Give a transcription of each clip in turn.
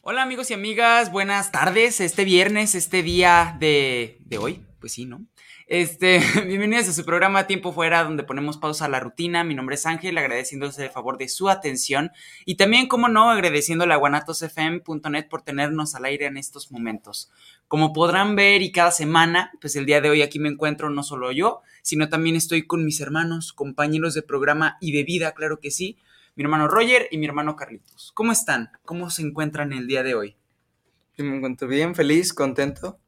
Hola amigos y amigas, buenas tardes. Este viernes, este día de, de hoy, pues sí, ¿no? Este, bienvenidos a su programa Tiempo Fuera, donde ponemos pausa a la rutina. Mi nombre es Ángel, agradeciéndose el favor de su atención y también, como no, agradeciéndole a guanatosfm.net por tenernos al aire en estos momentos. Como podrán ver y cada semana, pues el día de hoy aquí me encuentro no solo yo, sino también estoy con mis hermanos, compañeros de programa y de vida, claro que sí, mi hermano Roger y mi hermano Carlitos. ¿Cómo están? ¿Cómo se encuentran el día de hoy? Yo me encuentro bien, feliz, contento.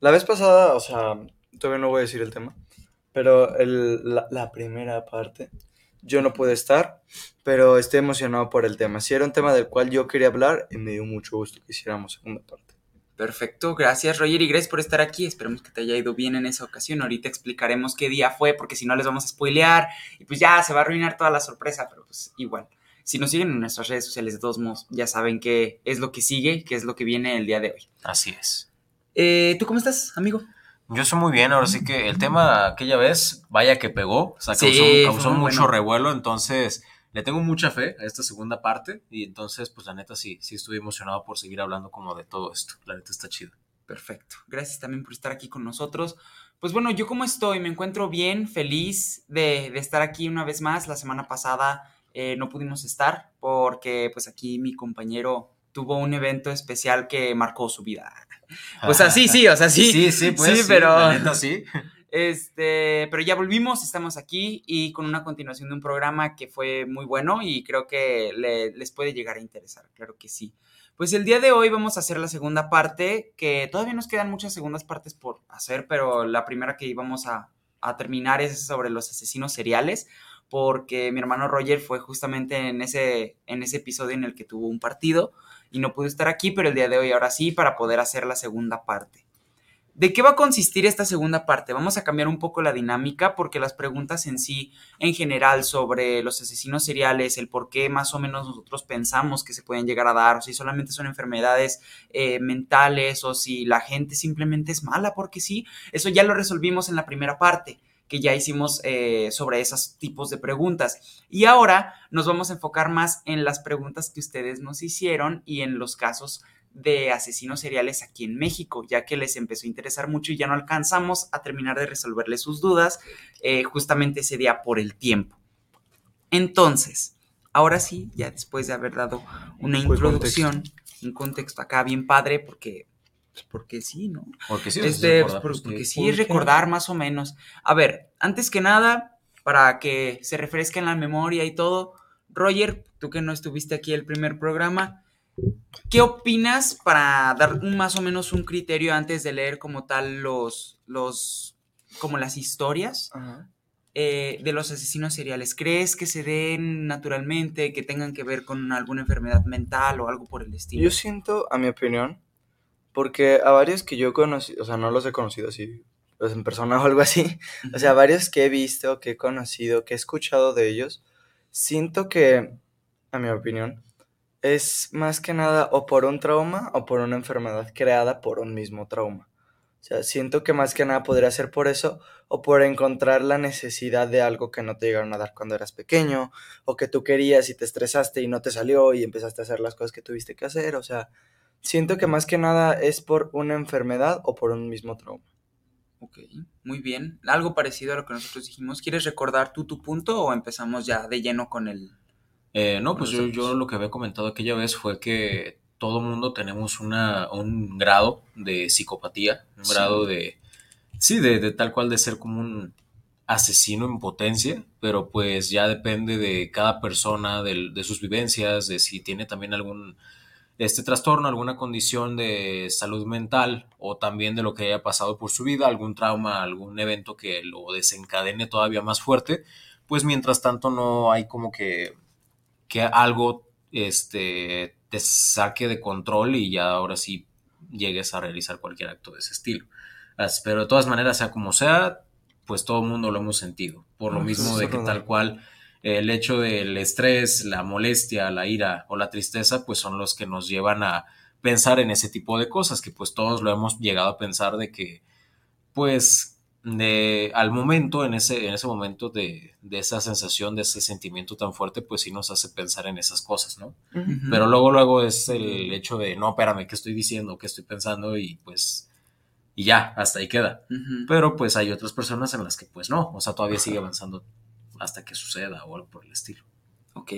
La vez pasada, o sea, todavía no voy a decir el tema, pero la, la primera parte, yo no pude estar, pero estoy emocionado por el tema. Si era un tema del cual yo quería hablar, y me dio mucho gusto que hiciéramos segunda parte. Perfecto, gracias Roger y gracias por estar aquí. Esperemos que te haya ido bien en esa ocasión. Ahorita explicaremos qué día fue, porque si no les vamos a spoilear y pues ya se va a arruinar toda la sorpresa, pero pues igual. Si nos siguen en nuestras redes sociales de todos modos, ya saben qué es lo que sigue, qué es lo que viene el día de hoy. Así es. Eh, ¿Tú cómo estás, amigo? Yo estoy muy bien, ahora sí que el tema aquella vez, vaya que pegó, o sea, Sí, causó, fue causó mucho bueno. revuelo, entonces le tengo mucha fe a esta segunda parte y entonces, pues la neta sí, sí estoy emocionado por seguir hablando como de todo esto, la neta está chido. Perfecto. Gracias también por estar aquí con nosotros. Pues bueno, yo cómo estoy, me encuentro bien, feliz de, de estar aquí una vez más. La semana pasada eh, no pudimos estar porque pues aquí mi compañero tuvo un evento especial que marcó su vida. O sea, sí, sí, o sea, sí. Sí, sí, pues sí, sí, pero- la neta sí. Este, pero ya volvimos, estamos aquí y con una continuación de un programa que fue muy bueno y creo que le- les puede llegar a interesar, claro que sí. Pues el día de hoy vamos a hacer la segunda parte, que todavía nos quedan muchas segundas partes por hacer, pero la primera que íbamos a, a terminar es sobre los asesinos seriales, porque mi hermano Roger fue justamente en ese, en ese episodio en el que tuvo un partido y no pudo estar aquí, pero el día de hoy ahora sí, para poder hacer la segunda parte. ¿De qué va a consistir esta segunda parte? Vamos a cambiar un poco la dinámica porque las preguntas en sí, en general, sobre los asesinos seriales, el por qué más o menos nosotros pensamos que se pueden llegar a dar, o si solamente son enfermedades eh, mentales, o si la gente simplemente es mala porque sí, eso ya lo resolvimos en la primera parte que ya hicimos eh, sobre esos tipos de preguntas. Y ahora nos vamos a enfocar más en las preguntas que ustedes nos hicieron y en los casos de asesinos seriales aquí en México, ya que les empezó a interesar mucho y ya no alcanzamos a terminar de resolverles sus dudas eh, justamente ese día por el tiempo. Entonces, ahora sí, ya después de haber dado una introducción, un contexto acá bien padre, porque, pues porque sí, ¿no? Porque sí, Este, recordar, por- pues, porque que- sí, recordar más o menos. A ver, antes que nada, para que se refresque en la memoria y todo, Roger, tú que no estuviste aquí el primer programa, ¿qué opinas para dar más o menos un criterio antes de leer como tal los, los, como las historias Ajá. eh, de los asesinos seriales? ¿Crees que se den naturalmente, que tengan que ver con alguna enfermedad mental o algo por el estilo? Yo siento, a mi opinión, porque a varios que yo conocí, o sea, no los he conocido así, pues en persona o algo así, o sea, varios que he visto, que he conocido, que he escuchado de ellos, siento que, a mi opinión, es más que nada o por un trauma o por una enfermedad creada por un mismo trauma. O sea, siento que más que nada podría ser por eso o por encontrar la necesidad de algo que no te llegaron a dar cuando eras pequeño o que tú querías y te estresaste y no te salió y empezaste a hacer las cosas que tuviste que hacer. O sea, siento que más que nada es por una enfermedad o por un mismo trauma. Ok, muy bien. Algo parecido a lo que nosotros dijimos. ¿Quieres recordar tú tu punto o empezamos ya de lleno con el... Eh, no, pues yo, yo lo que había comentado aquella vez fue que todo mundo tenemos una, un grado de psicopatía, un Sí. grado de, sí, de, de tal cual de ser como un asesino en potencia, pero pues ya depende de cada persona, del- de, sus vivencias, de si tiene también algún este trastorno, alguna condición de salud mental o también de lo que haya pasado por su vida, algún trauma, algún evento que lo desencadene todavía más fuerte, pues mientras tanto no hay como que, que algo este, te saque de control y ya ahora sí llegues a realizar cualquier acto de ese estilo. Pero de todas maneras, sea como sea, pues todo el mundo lo hemos sentido. Por lo Ah, mismo de que tal cual el hecho del estrés, la molestia, la ira o la tristeza, pues son los que nos llevan a pensar en ese tipo de cosas, que pues todos lo hemos llegado a pensar de que, pues, de, al momento, en ese, en ese momento de, de esa sensación, de ese sentimiento tan fuerte, pues sí nos hace pensar en esas cosas, ¿no? Pero luego, luego es el hecho de, no, espérame, ¿qué estoy diciendo? ¿Qué estoy pensando? Y pues, y ya, hasta ahí queda. Pero pues hay otras personas en las que pues no, o sea, todavía sigue avanzando hasta que suceda o algo por el estilo. Ok.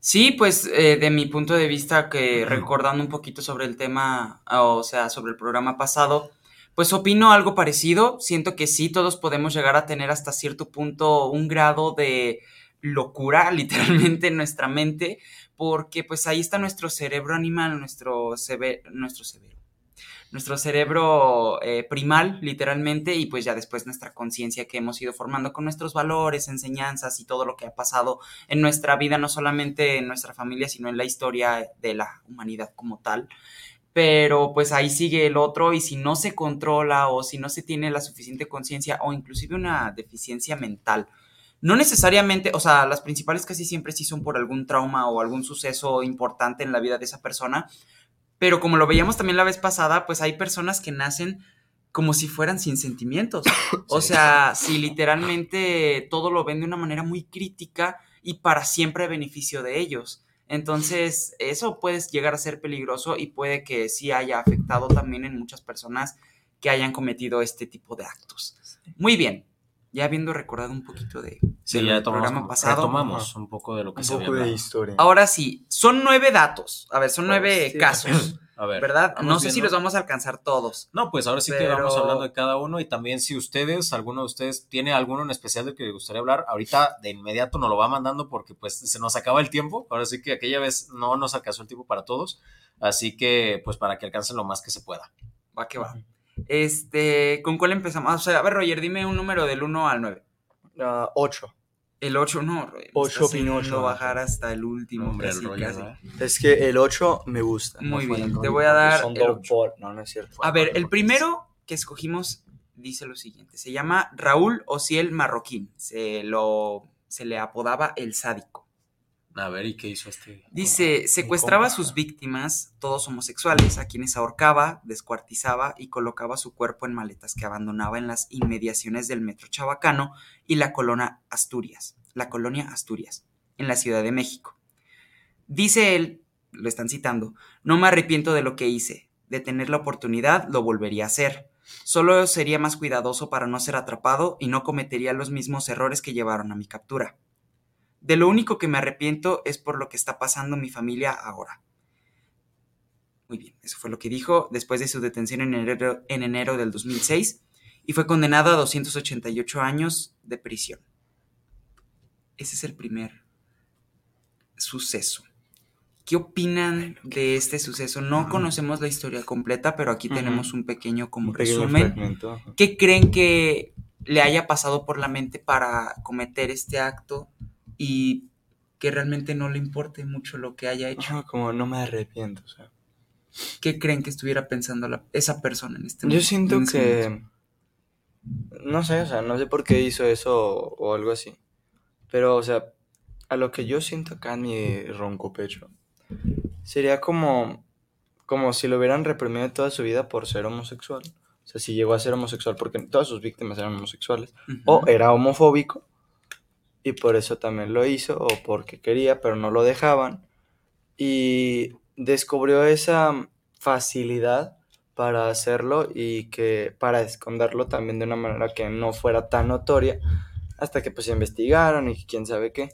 Sí, pues eh, de mi punto de vista, que recordando un poquito sobre el tema, o sea, sobre el programa pasado, pues opino algo parecido. Siento que sí, todos podemos llegar a tener hasta cierto punto un grado de locura, literalmente, en nuestra mente, porque pues ahí está nuestro cerebro animal, nuestro, cebe- nuestro severo. Nuestro cerebro eh, primal, literalmente, y pues ya después nuestra conciencia que hemos ido formando con nuestros valores, enseñanzas y todo lo que ha pasado en nuestra vida, no solamente en nuestra familia, sino en la historia de la humanidad como tal. Pero pues ahí sigue el otro y si no se controla o si no se tiene la suficiente conciencia o inclusive una deficiencia mental, no necesariamente, o sea, las principales casi siempre sí son por algún trauma o algún suceso importante en la vida de esa persona, pero como lo veíamos también la vez pasada, pues hay personas que nacen como si fueran sin sentimientos. O Sí. sea, si literalmente todo lo ven de una manera muy crítica y para siempre a beneficio de ellos. Entonces, eso puede llegar a ser peligroso y puede que sí haya afectado también en muchas personas que hayan cometido este tipo de actos. Muy bien, ya habiendo recordado un poquito de, Sí, del ya tomamos, programa pasado. retomamos un poco de lo que Un se había poco de historia. Ahora sí, son nueve datos. A ver, son nueve Hostia. casos, A ver. ¿verdad? No sé si los vamos a alcanzar todos. No, pues ahora sí que vamos hablando de cada uno y también si ustedes, alguno de ustedes tiene alguno en especial del que les gustaría hablar, ahorita de inmediato nos lo va mandando porque pues se nos acaba el tiempo. Ahora sí que aquella vez no nos alcanzó el tiempo para todos, así que pues para que alcancen lo más que se pueda. Va que va. Este, ¿con cuál empezamos? O sea, a ver, Roger, dime un número del 1 al 9. Ah, ocho. El 8 no, Roger. me Ocho, estás haciendo Pinocho. bajar hasta el último. Hombre, el casi, rollo, casi. ¿verdad? Es que el 8 me gusta. Muy fue bien, el te voy a dar son el dos ocho. por- No, no es cierto. A ver, el primero que escogimos dice lo siguiente. Se llama Raúl Ociel Marroquín. Se, lo, se le apodaba el sádico. A ver, ¿y qué hizo este? Dice, secuestraba a sus víctimas, todos homosexuales, a quienes ahorcaba, descuartizaba y colocaba su cuerpo en maletas que abandonaba en las inmediaciones del metro Chabacano y la colonia Asturias, la colonia Asturias, en la Ciudad de México. Dice él, lo están citando, no me arrepiento de lo que hice, de tener la oportunidad lo volvería a hacer. Solo sería más cuidadoso para no ser atrapado y no cometería los mismos errores que llevaron a mi captura. De lo único que me arrepiento es por lo que está pasando mi familia ahora. Muy bien, eso fue lo que dijo después de su detención en enero, en enero del 2006 y fue condenado a 288 años de prisión. Ese es el primer suceso. ¿Qué opinan de este suceso? No conocemos la historia completa, pero aquí tenemos un pequeño como Un pequeño resumen. fragmento. ¿Qué creen que le haya pasado por la mente para cometer este acto y que realmente no le importe mucho lo que haya hecho? Ajá, como no me arrepiento, o sea. ¿Qué creen que estuviera pensando la- esa persona en este momento? Yo siento que. momento? No sé, o sea, no sé por qué hizo eso o, o algo así. Pero, o sea, a lo que yo siento acá en mi ronco pecho, sería como. Como si lo hubieran reprimido toda su vida por ser homosexual. O sea, si llegó a ser homosexual porque todas sus víctimas eran homosexuales. O Ujú. era homofóbico y por eso también lo hizo, o porque quería, pero no lo dejaban. Y descubrió esa facilidad para hacerlo y que para esconderlo también de una manera que no fuera tan notoria hasta que pues investigaron y quién sabe qué.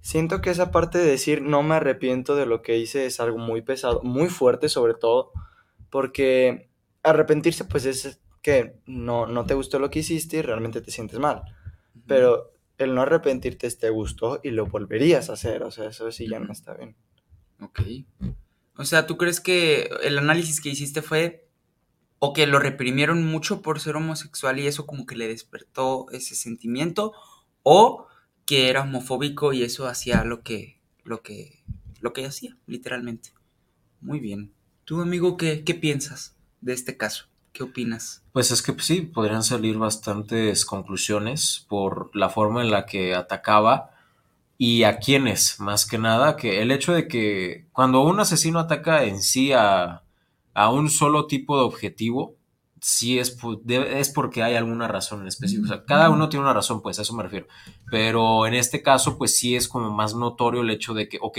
siento que esa parte de decir no me arrepiento de lo que hice es algo muy pesado, muy fuerte sobre todo, porque arrepentirse pues es que no, no te gustó lo que hiciste y realmente te sientes mal, pero el no arrepentirte te gustó y lo volverías a hacer, o sea, eso sí ya no está bien. Ok. O sea, ¿tú crees que el análisis que hiciste fue o que lo reprimieron mucho por ser homosexual y eso como que le despertó ese sentimiento o que era homofóbico y eso hacía lo que lo que lo que hacía literalmente muy bien tú amigo qué, qué piensas de este caso qué opinas Pues es que pues, sí, podrían salir bastantes conclusiones por la forma en la que atacaba y a quiénes, más que nada, que el hecho de que cuando un asesino ataca en sí a, a un solo tipo de objetivo, sí es, es porque hay alguna razón en específico. O sea, cada uno tiene una razón, pues a eso me refiero. Pero en este caso, pues sí es como más notorio el hecho de que, ok,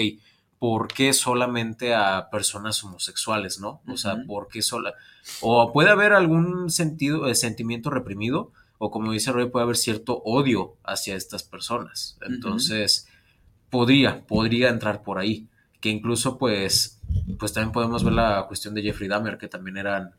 ¿por qué solamente a personas homosexuales, no? O sea, Ujú. ¿por qué sola? O puede haber algún sentido, eh, sentimiento reprimido, o como dice Roy, puede haber cierto odio hacia estas personas. Entonces, podría, podría entrar por ahí. Que incluso, pues, pues también podemos ver la cuestión de Jeffrey Dahmer, que también eran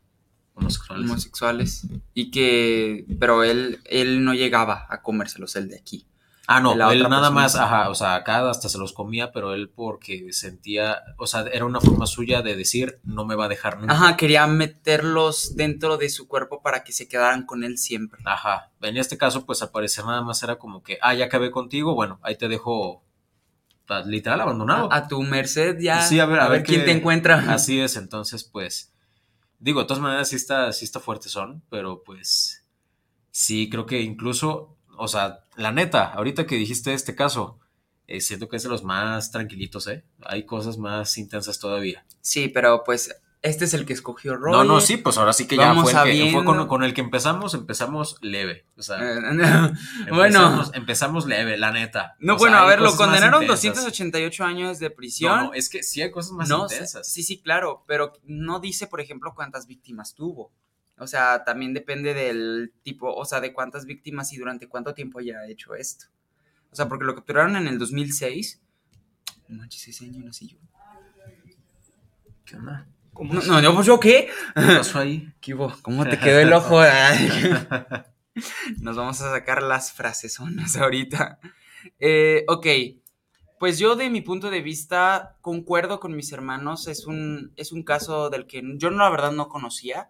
homosexuales. homosexuales y que pero él él no llegaba a comérselos el de aquí Ah, no, él nada persona más, ajá, o sea, acá hasta se los comía, pero él porque sentía, o sea, era una forma suya de decir, no me va a dejar nunca. ajá quería meterlos dentro de su cuerpo para que se quedaran con él siempre Ajá. En este caso, pues al parecer nada más era como que, ah, ya acabé contigo, bueno, ahí te dejo literal abandonado. a, a tu merced ya Sí, a ver- a ver quién te encuentra Así es, entonces, pues, digo, de todas maneras sí está, sí está fuerte son, pero pues, sí, creo que incluso, o sea, la neta, ahorita que dijiste este caso, eh, siento que es de los más tranquilitos, ¿eh? Hay cosas más intensas todavía. sí pero pues este es el que escogió Roy No, no, sí, pues ahora sí que ya Vamos fue, el que, fue con, con el que empezamos, empezamos leve, o sea, empezamos, bueno empezamos leve, la neta. no O sea, bueno a ver lo condenaron intensas. 288 años de prisión No, no, es que sí hay cosas más No, intensas. sí, sí, claro, pero no dice, por ejemplo, cuántas víctimas tuvo. O sea, también depende del tipo, o sea, de cuántas víctimas y durante cuánto tiempo haya hecho esto. O sea, porque lo capturaron en el 2006. No manches, ese año nací yo. ¿Qué onda? No, no, no, pues yo qué. ¿Qué pasó ahí? ¿Qué hubo? ¿Cómo te quedó el ojo? Nos vamos a sacar las frasesonas ahorita. Eh, ok, pues yo de mi punto de vista concuerdo con mis hermanos. Es un, es un caso del que yo la verdad no conocía,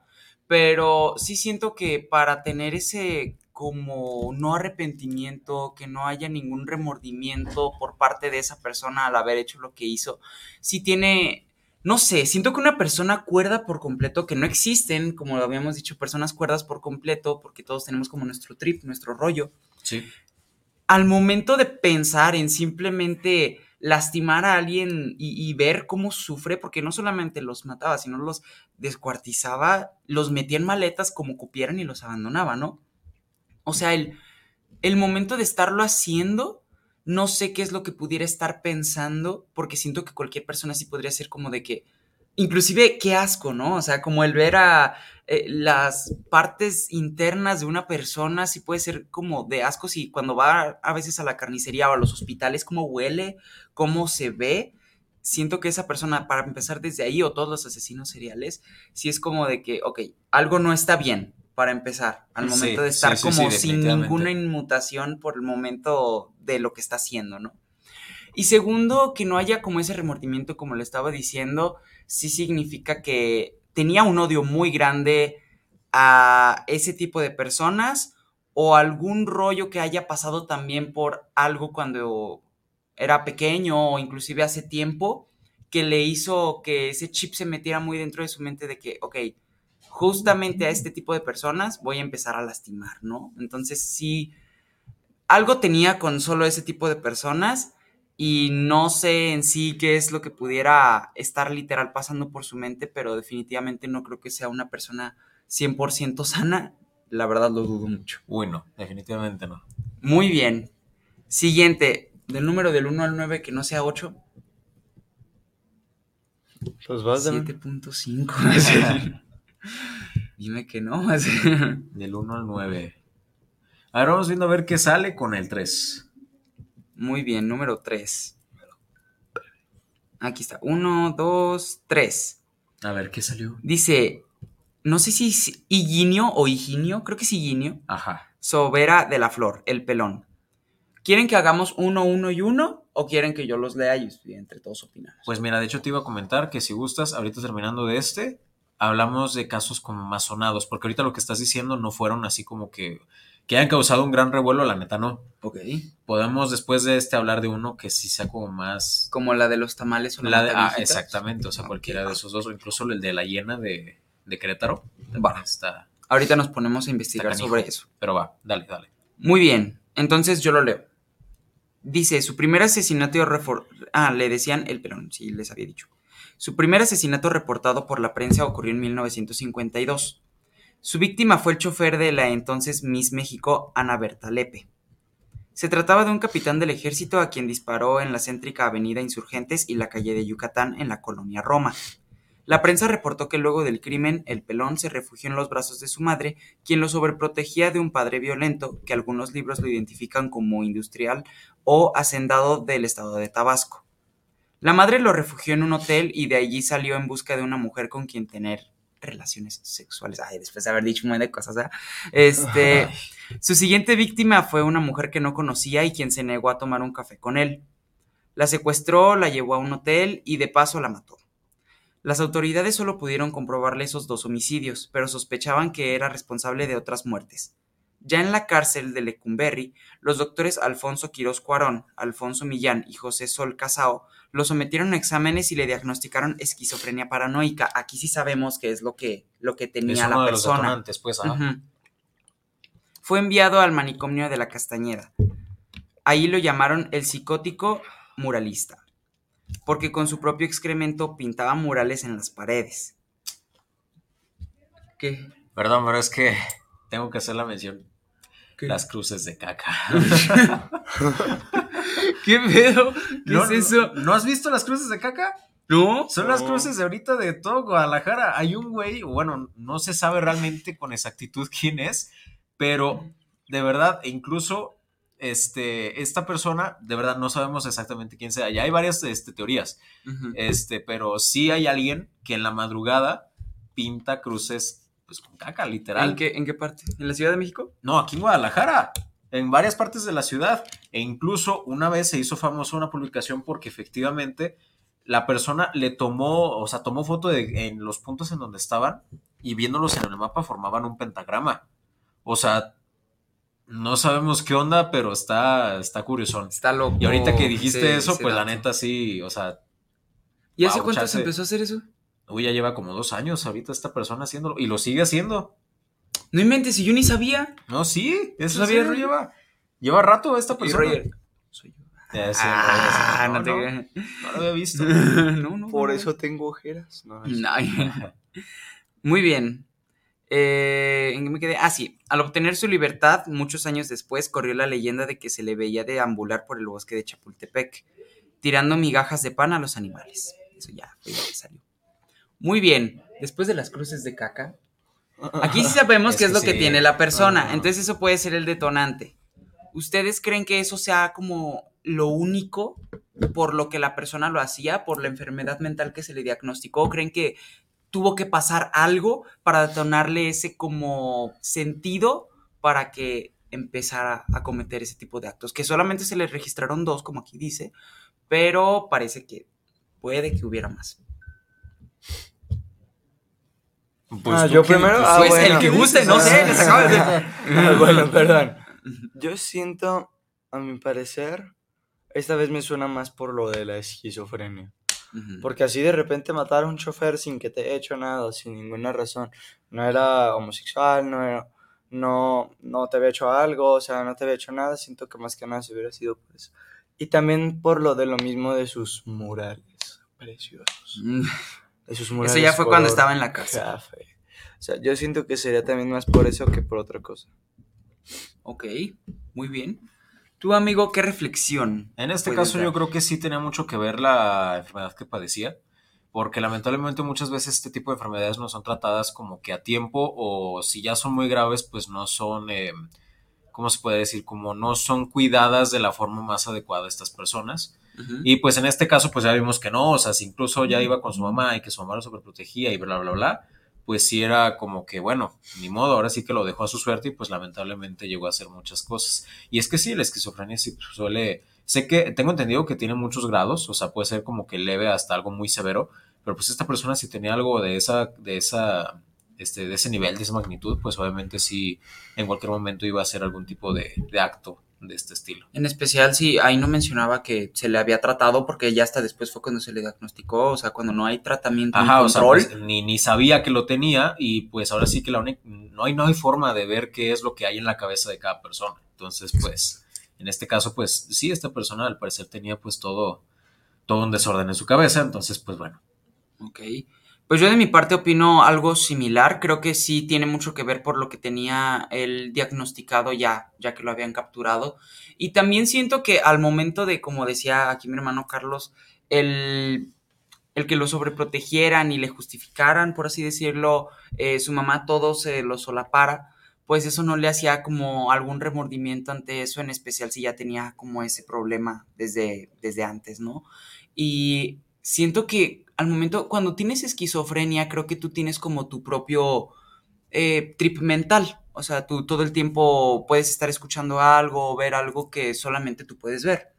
pero sí siento que para tener ese como no arrepentimiento, que no haya ningún remordimiento por parte de esa persona al haber hecho lo que hizo, sí tiene no sé, siento que una persona cuerda por completo, que no existen, como lo habíamos dicho, personas cuerdas por completo, porque todos tenemos como nuestro trip, nuestro rollo. Sí. Al momento de pensar en simplemente lastimar a alguien y, ver cómo sufre, porque no solamente los mataba, sino los descuartizaba, los metía en maletas como cupieran y los abandonaba, ¿no? O sea, el, el momento de estarlo haciendo, no sé qué es lo que pudiera estar pensando, porque siento que cualquier persona sí podría ser como de que, inclusive qué asco, ¿no? O sea, como el ver a eh, las partes internas de una persona, sí puede ser como de asco si cuando va a veces a la carnicería o a los hospitales, cómo huele, cómo se ve. Siento que esa persona, para empezar desde ahí, o todos los asesinos seriales, sí es como de que, ok, algo no está bien, para empezar, al Sí, momento de estar sí, como sin ninguna inmutación por el momento de lo que está haciendo, ¿no? Y segundo, que no haya como ese remordimiento, como le estaba diciendo, sí significa que tenía un odio muy grande a ese tipo de personas o algún rollo que haya pasado también por algo cuando era pequeño o inclusive hace tiempo que le hizo que ese chip se metiera muy dentro de su mente de que, ok, justamente a este tipo de personas voy a empezar a lastimar, ¿no? Entonces sí, algo tenía con solo ese tipo de personas y no sé en sí qué es lo que pudiera estar literal pasando por su mente, pero definitivamente no creo que sea una persona 100% sana. La verdad lo dudo mucho. Uy, no, definitivamente no. Muy bien. Siguiente, del número del 1 al 9 que no sea 8, Pues vas de 7.5. Dime que no. Del 1 al 9. A ver, vamos viendo a ver qué sale con el 3. Muy bien, número 3. Aquí está. 1, 2, 3. A ver, ¿qué salió? Dice, no sé si es Higinio o Higinio, creo que es Higinio. Ajá. Sobera de la Flor, el pelón. ¿Quieren que hagamos uno, uno y uno? ¿O quieren que yo los lea y entre todos opinamos? Pues mira, de hecho te iba a comentar que si gustas, ahorita terminando de este, hablamos de casos como más sonados, porque ahorita lo que estás diciendo no fueron así como que, que hayan causado un gran revuelo, la neta no. Ok. Podemos después de este hablar de uno que sí sea como más... Como la de los tamales o la de, ah, exactamente, o sea, cualquiera de esos dos, o incluso el de la hiena de, de Querétaro. Va. Está, Ahorita nos ponemos a investigar sobre eso. Pero va, dale, dale. Muy bien, entonces yo lo leo. Dice, su primer asesinato... Ah, le decían el pelón, sí, les había dicho. Su primer asesinato reportado por la prensa ocurrió en 1952. Su víctima fue el chofer de la entonces Miss México, Ana Berta Lepe. Se trataba de un capitán del ejército a quien disparó en la céntrica avenida Insurgentes y la calle de Yucatán en la colonia Roma. La prensa reportó que luego del crimen, el pelón se refugió en los brazos de su madre, quien lo sobreprotegía de un padre violento, que algunos libros lo identifican como industrial o hacendado del estado de Tabasco. La madre lo refugió en un hotel y de allí salió en busca de una mujer con quien tener relaciones sexuales. Ay, después de haber dicho un montón de cosas, ¿eh? Este, su siguiente víctima fue una mujer que no conocía y quien se negó a tomar un café con él. La secuestró, la llevó a un hotel y de paso la mató. Las autoridades solo pudieron comprobarle esos dos homicidios, pero sospechaban que era responsable de otras muertes. Ya en la cárcel de Lecumberri, los doctores Alfonso Quirós Cuarón, Alfonso Millán y José Sol Casao lo sometieron a exámenes y le diagnosticaron esquizofrenia paranoica. Aquí sí sabemos qué es lo que, lo que tenía la persona. pues, Fue enviado al manicomio de la Castañeda. Ahí lo llamaron el psicótico muralista porque con su propio excremento pintaba murales en las paredes. ¿Qué? Perdón, pero es que tengo que hacer la mención. Las cruces de caca. ¿Qué pedo? ¿Qué es eso? ¿No has visto las cruces de caca? No. Son las cruces de ahorita de todo Guadalajara. Hay un güey, bueno, no se sabe realmente con exactitud quién es, pero de verdad, incluso este, esta persona, de verdad no sabemos exactamente quién sea. Ya hay varias este, teorías, este, pero sí hay alguien que en la madrugada pinta cruces pues con caca, literal. ¿En qué, ¿En qué parte? ¿En la Ciudad de México? No, aquí en Guadalajara. En varias partes de la ciudad. E incluso una vez se hizo famosa una publicación porque efectivamente la persona le tomó, o sea, tomó foto de en los puntos en donde estaban y viéndolos en el mapa formaban un pentagrama. O sea, no sabemos qué onda, pero está, está curiosón. Está loco. Y ahorita que dijiste eso, pues la neta sí, o sea. ¿Y hace cuánto se empezó a hacer eso? Uy, ya lleva como dos años ahorita esta persona haciéndolo. Y lo sigue hacido. No inventes, y yo ni sabía. No, sí, eso sabía, lleva. Lleva rato esta persona. Soy yo. ah, no, te... no, lo había visto. no, no. Por eso tengo ojeras. No, Muy bien. Eh, ¿En qué me quedé? Ah, sí. Al obtener su libertad, muchos años después, corrió la leyenda de que se le veía deambular por el bosque de Chapultepec, tirando migajas de pan a los animales. Eso ya que salió. Muy bien. Después de las cruces de caca, aquí sí sabemos qué es lo que tiene la persona. Entonces, eso puede ser el detonante. ¿Ustedes creen que eso sea como lo único por lo que la persona lo hacía, por la enfermedad mental que se le diagnosticó? ¿Creen que tuvo que pasar algo para detonarle ese como sentido para que empezara a cometer ese tipo de actos, que solamente se le registraron dos, como aquí dice, pero parece que puede que hubiera más. Pues ah, yo primero. Ah, pues el que guste, no sé, les acabo de ah, bueno, perdón. Yo siento, a mi parecer, esta vez me suena más por lo de la esquizofrenia. Porque así de repente matar a un chofer sin que te haya hecho nada, sin ninguna razón. No era homosexual, no era, no, no te había hecho algo, o sea, no te había hecho nada. Siento que más que nada se hubiera sido por eso. Y también por lo de lo mismo de sus murales preciosos. Mm. eso ya fue cuando estaba en la casa. O sea, yo siento que sería también más por eso que por otra cosa. Ok, muy bien. Tu amigo, ¿qué reflexión? En este caso yo creo que sí tenía mucho que ver la enfermedad que padecía, porque lamentablemente muchas veces este tipo de enfermedades no son tratadas como que a tiempo o si ya son muy graves pues no son, eh, ¿cómo se puede decir? Como no son cuidadas de la forma más adecuada estas personas. Y pues en este caso, pues ya vimos que no, o sea, si incluso ya iba con su mamá y que su mamá lo sobreprotegía y bla, bla, bla, pues sí era como que, bueno, ni modo, ahora sí que lo dejó a su suerte y pues lamentablemente llegó a hacer muchas cosas. Y es que sí, la esquizofrenia sí suele, sé que tengo entendido que tiene muchos grados, o sea, puede ser como que leve hasta algo muy severo, pero pues esta persona si tenía algo de esa, de esa, este, de ese nivel, de esa magnitud, pues obviamente sí, en cualquier momento iba a hacer algún tipo de, de acto de este estilo. En especial, si ahí no mencionaba que se le había tratado, porque ya hasta después fue cuando se le diagnosticó, o sea, cuando no hay tratamiento Ajá, control. O sea, pues, ni, ni sabía que lo tenía y pues ahora sí que la única, no hay, no hay forma de ver qué es lo que hay en la cabeza de cada persona. Entonces, pues, en este caso, pues sí, esta persona al parecer tenía pues todo, todo un desorden en su cabeza, entonces, pues bueno. Ok. Pues yo de mi parte opino algo similar, creo que sí tiene mucho que ver por lo que tenía el diagnosticado ya, ya que lo habían capturado. Y también siento que al momento de, como decía aquí mi hermano Carlos, el, el que lo sobreprotegieran y le justificaran, por así decirlo, eh, su mamá todo se lo solapara, pues eso no le hacía como algún remordimiento ante eso, en especial si ya tenía como ese problema desde, desde antes, ¿no? Y siento que al momento, cuando tienes esquizofrenia, creo que tú tienes como tu propio eh, trip mental. O sea, tú todo el tiempo puedes estar escuchando algo o ver algo que solamente tú puedes ver.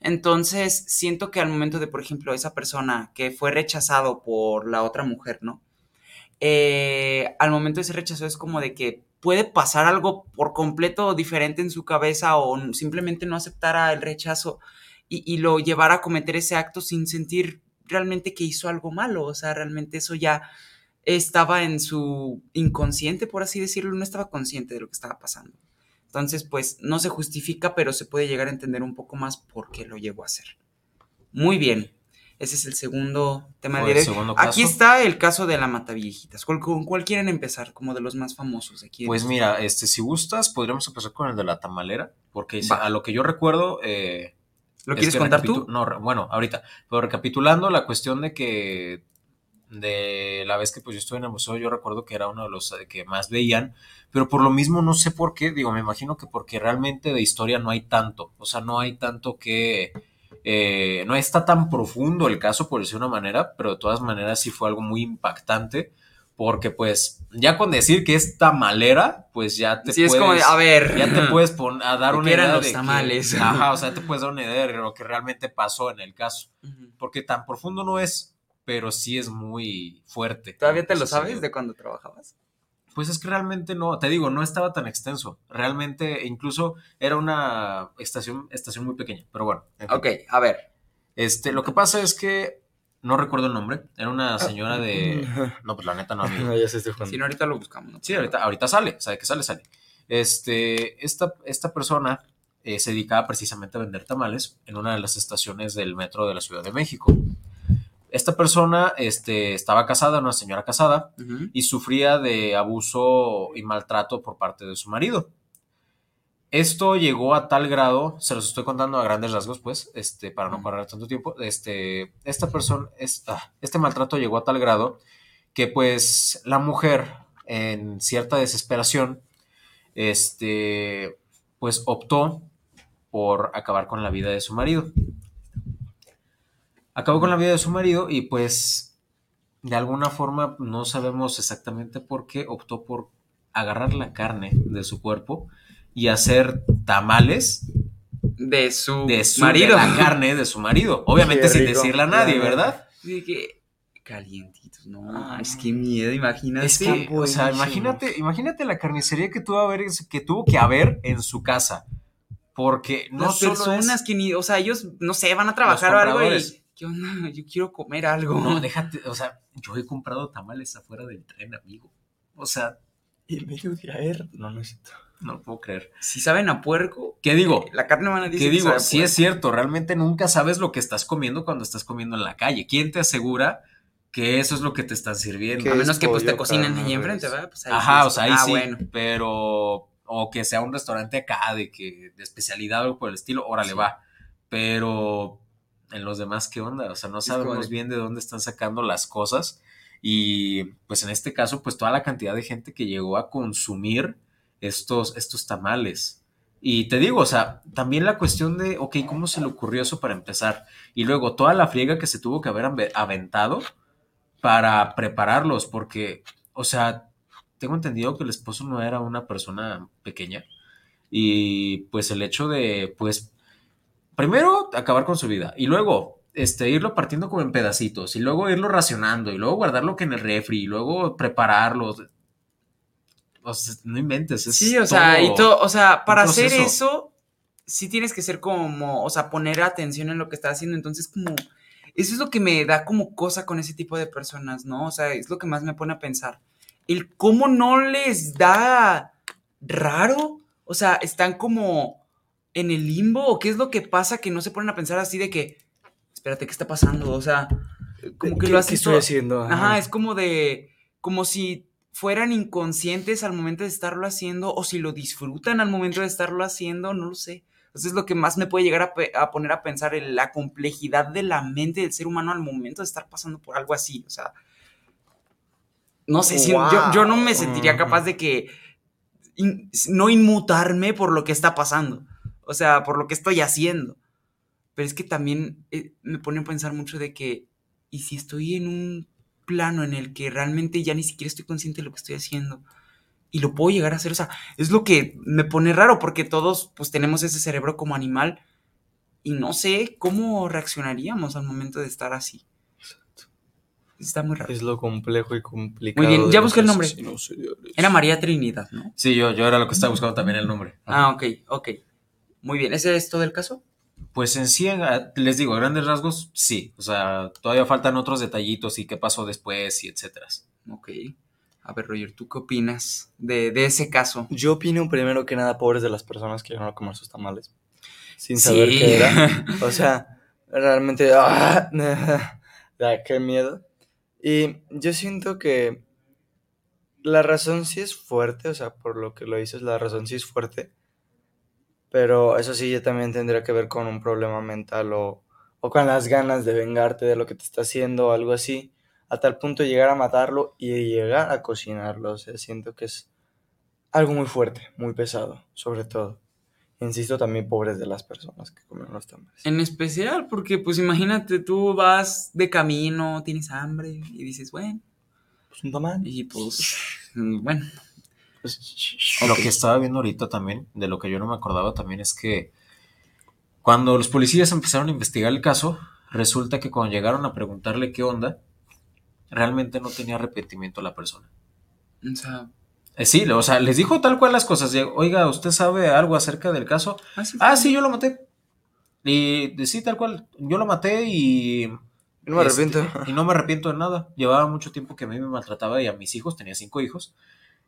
Entonces, siento que al momento de, por ejemplo, esa persona que fue rechazado por la otra mujer, ¿no? Eh, al momento de ese rechazo es como de que puede pasar algo por completo diferente en su cabeza o simplemente no aceptara el rechazo y, y lo llevara a cometer ese acto sin sentir realmente que hizo algo malo, o sea, realmente eso ya estaba en su inconsciente, por así decirlo, no estaba consciente de lo que estaba pasando. Entonces, pues no se justifica, pero se puede llegar a entender un poco más por qué lo llegó a hacer. Muy bien. Ese es el segundo tema de Aquí está el caso de la Mataviejitas. ¿Con, ¿Con cuál quieren empezar? Como de los más famosos aquí. Pues mira, este, si gustas, podríamos empezar con el de la tamalera, porque a lo que yo recuerdo, eh, ¿Lo quieres contar tú? No, bueno, ahorita. Pero recapitulando la cuestión de que de la vez que pues yo estuve en el museo, yo recuerdo que era uno de los que más veían, pero por lo mismo no sé por qué, digo, me imagino que porque realmente de historia no hay tanto, o sea, no hay tanto que, eh, no está tan profundo el caso, por decir una manera, pero de todas maneras sí fue algo muy impactante porque pues ya con decir que es tamalera, pues ya te sí, puedes... es como a ver... Ya te puedes poner a dar una idea los tamales. ajá, o sea, te puedes dar una idea de lo que realmente pasó en el caso. Porque tan profundo no es, pero sí es muy fuerte. ¿Todavía te lo sabes de cuando trabajabas? Pues es que realmente no, te digo, no estaba tan extenso. Realmente, incluso era una estación, estación muy pequeña, pero bueno. Ok, a ver. Este, lo que pasa es que no recuerdo el nombre. Era una ah, señora de. No, pues la neta no, amigo. ya se Sí, ahorita lo buscamos. Sí, ahorita, ahorita sale. Sabe que sale, sale. Este, esta, esta persona eh, se dedicaba precisamente a vender tamales en una de las estaciones del metro de la Ciudad de México. Esta persona este, estaba casada, una señora casada, y sufría de abuso y maltrato por parte de su marido. Esto llegó a tal grado, se los estoy contando a grandes rasgos, pues, este, para no correr tanto tiempo. Este, esta persona, esta, este maltrato llegó a tal grado que, pues, la mujer, en cierta desesperación, este, pues, optó por acabar con la vida de su marido. Acabó con la vida de su marido y, pues, de alguna forma, no sabemos exactamente por qué optó por agarrar la carne de su cuerpo y hacer tamales de su, de marido. la carne de su marido. Obviamente sin decirle a nadie, ¿verdad? Sí, que calientitos, no, es que miedo, imagínate. Es que, o sea, imagínate, imagínate la carnicería que tuvo, haber, que tuvo que haber en su casa. Porque no Las personas que ni, o sea, ellos, no sé, van a trabajar o algo y, ¿qué onda? Yo quiero comer algo. No, déjate, o sea, yo he comprado tamales afuera del tren, amigo. O sea, el medio de ayer, no necesito. No lo puedo creer. Si saben a puerco. ¿Qué digo? La carne van a decir. ¿Qué digo? sí es cierto, realmente nunca sabes lo que estás comiendo cuando estás comiendo en la calle. ¿Quién te asegura que eso es lo que te están sirviendo? A menos que pues te cocinen ahí enfrente, ¿verdad? Pues Ajá, o sea, ahí ah, sí. Bueno. Pero. O que sea un restaurante acá de que de especialidad o algo por el estilo, órale, va. Pero en los demás, ¿qué onda? O sea, no sabemos bien de dónde están sacando las cosas. Y pues en este caso, pues toda la cantidad de gente que llegó a consumir estos, estos tamales. Y te digo, o sea, también la cuestión de, ok, ¿cómo se le ocurrió eso para empezar? Y luego toda la friega que se tuvo que haber ave- aventado para prepararlos, porque, o sea, tengo entendido que el esposo no era una persona pequeña. Y pues el hecho de, pues, primero acabar con su vida y luego este, irlo partiendo como en pedacitos y luego irlo racionando y luego guardarlo que en el refri y luego prepararlo. O sea, no inventes. es Sí, o sea, y todo- to- o sea, para hacer eso, sí tienes que ser como, o sea, poner atención en lo que estás haciendo. Entonces, como, eso es lo que me da como cosa con ese tipo de personas, ¿no? O sea, es lo que más me pone a pensar. El cómo no les da raro, o sea, están como en el limbo, o qué es lo que pasa que no se ponen a pensar así de que, espérate, ¿qué está pasando? O sea, como que ¿Qué- lo qué hacen estoy todo- haciendo? Ajá, es como de, como si fueran inconscientes al momento de estarlo haciendo o si lo disfrutan al momento de estarlo haciendo, no lo sé. Entonces es lo que más me puede llegar a, pe- a poner a pensar en la complejidad de la mente del ser humano al momento de estar pasando por algo así. O sea, no sé, si, yo, yo no me sentiría Wow. capaz de que in- no inmutarme por lo que está pasando. O sea, por lo que estoy haciendo. Pero es que también eh, me pone a pensar mucho de que, ¿y si estoy en un plano en el que realmente ya ni siquiera estoy consciente de lo que estoy haciendo? Y lo puedo llegar a hacer, o sea, es lo que me pone raro porque todos pues tenemos ese cerebro como animal y no sé cómo reaccionaríamos al momento de estar así. Está muy raro. Es lo complejo y complicado. Muy bien, ya busqué el nombre. Era María Trinidad, ¿no? Sí, yo, yo era lo que estaba buscando también el nombre. Ah, ok, ok. Muy bien, ¿ese es todo el caso? Pues en sí, les digo, a grandes rasgos, sí. O sea, todavía faltan otros detallitos y qué pasó después y etcétera. Ok. A ver, Roger, ¿tú qué opinas de, de ese caso? Yo opino primero que nada, pobres de las personas que llegaron a comer sus tamales. Sin Sí. saber qué era. O sea, realmente. ¡ah! da, qué miedo. Y yo siento que la razón sí es fuerte, o sea, por lo que lo dices, la razón sí es fuerte. Pero eso sí, ya también tendría que ver con un problema mental o, o con las ganas de vengarte de lo que te está haciendo o algo así. A tal punto de llegar a matarlo y de llegar a cocinarlo. O sea, siento que es algo muy fuerte, muy pesado, sobre todo. Insisto, también pobres de las personas que comen los tamales. En especial, porque pues imagínate, tú vas de camino, tienes hambre y dices, bueno, Pues un tamal. y pues, bueno, Pues, Lo que estaba viendo ahorita también, de lo que yo no me acordaba también, es que cuando los policías empezaron a investigar el caso, resulta que cuando llegaron a preguntarle qué onda, realmente no tenía arrepentimiento la persona. o sea, Eh, sí, o sea, les dijo tal cual las cosas. de, Oiga, ¿usted sabe algo acerca del caso? Ah, sí, yo lo maté. Y sí, tal cual. Yo lo maté y. no me este, arrepiento. y no me arrepiento de nada. Llevaba mucho tiempo que a mí me maltrataba y a mis hijos, tenía cinco hijos.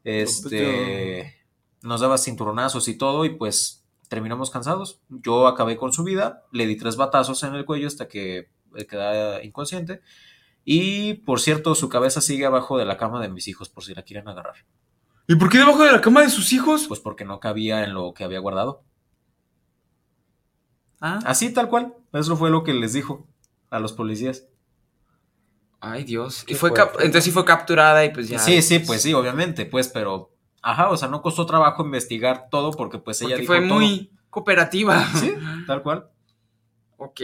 Este. Nos daba cinturonazos y todo, y pues terminamos cansados. Yo acabé con su vida, le di tres batazos en el cuello hasta que quedaba inconsciente. Y por cierto, su cabeza sigue abajo de la cama de mis hijos, por si la quieren agarrar. ¿Y por qué debajo de la cama de sus hijos? Pues porque no cabía en lo que había guardado. Ah, Así, tal cual. Eso fue lo que les dijo a los policías. Ay Dios. Qué Y fue cap- entonces sí fue capturada y pues ya. sí, sí, pues sí, obviamente, pues, pero. Ajá, o sea, no costó trabajo investigar todo porque pues ella Porque dijo fue todo. muy cooperativa. Sí, tal cual. Ok.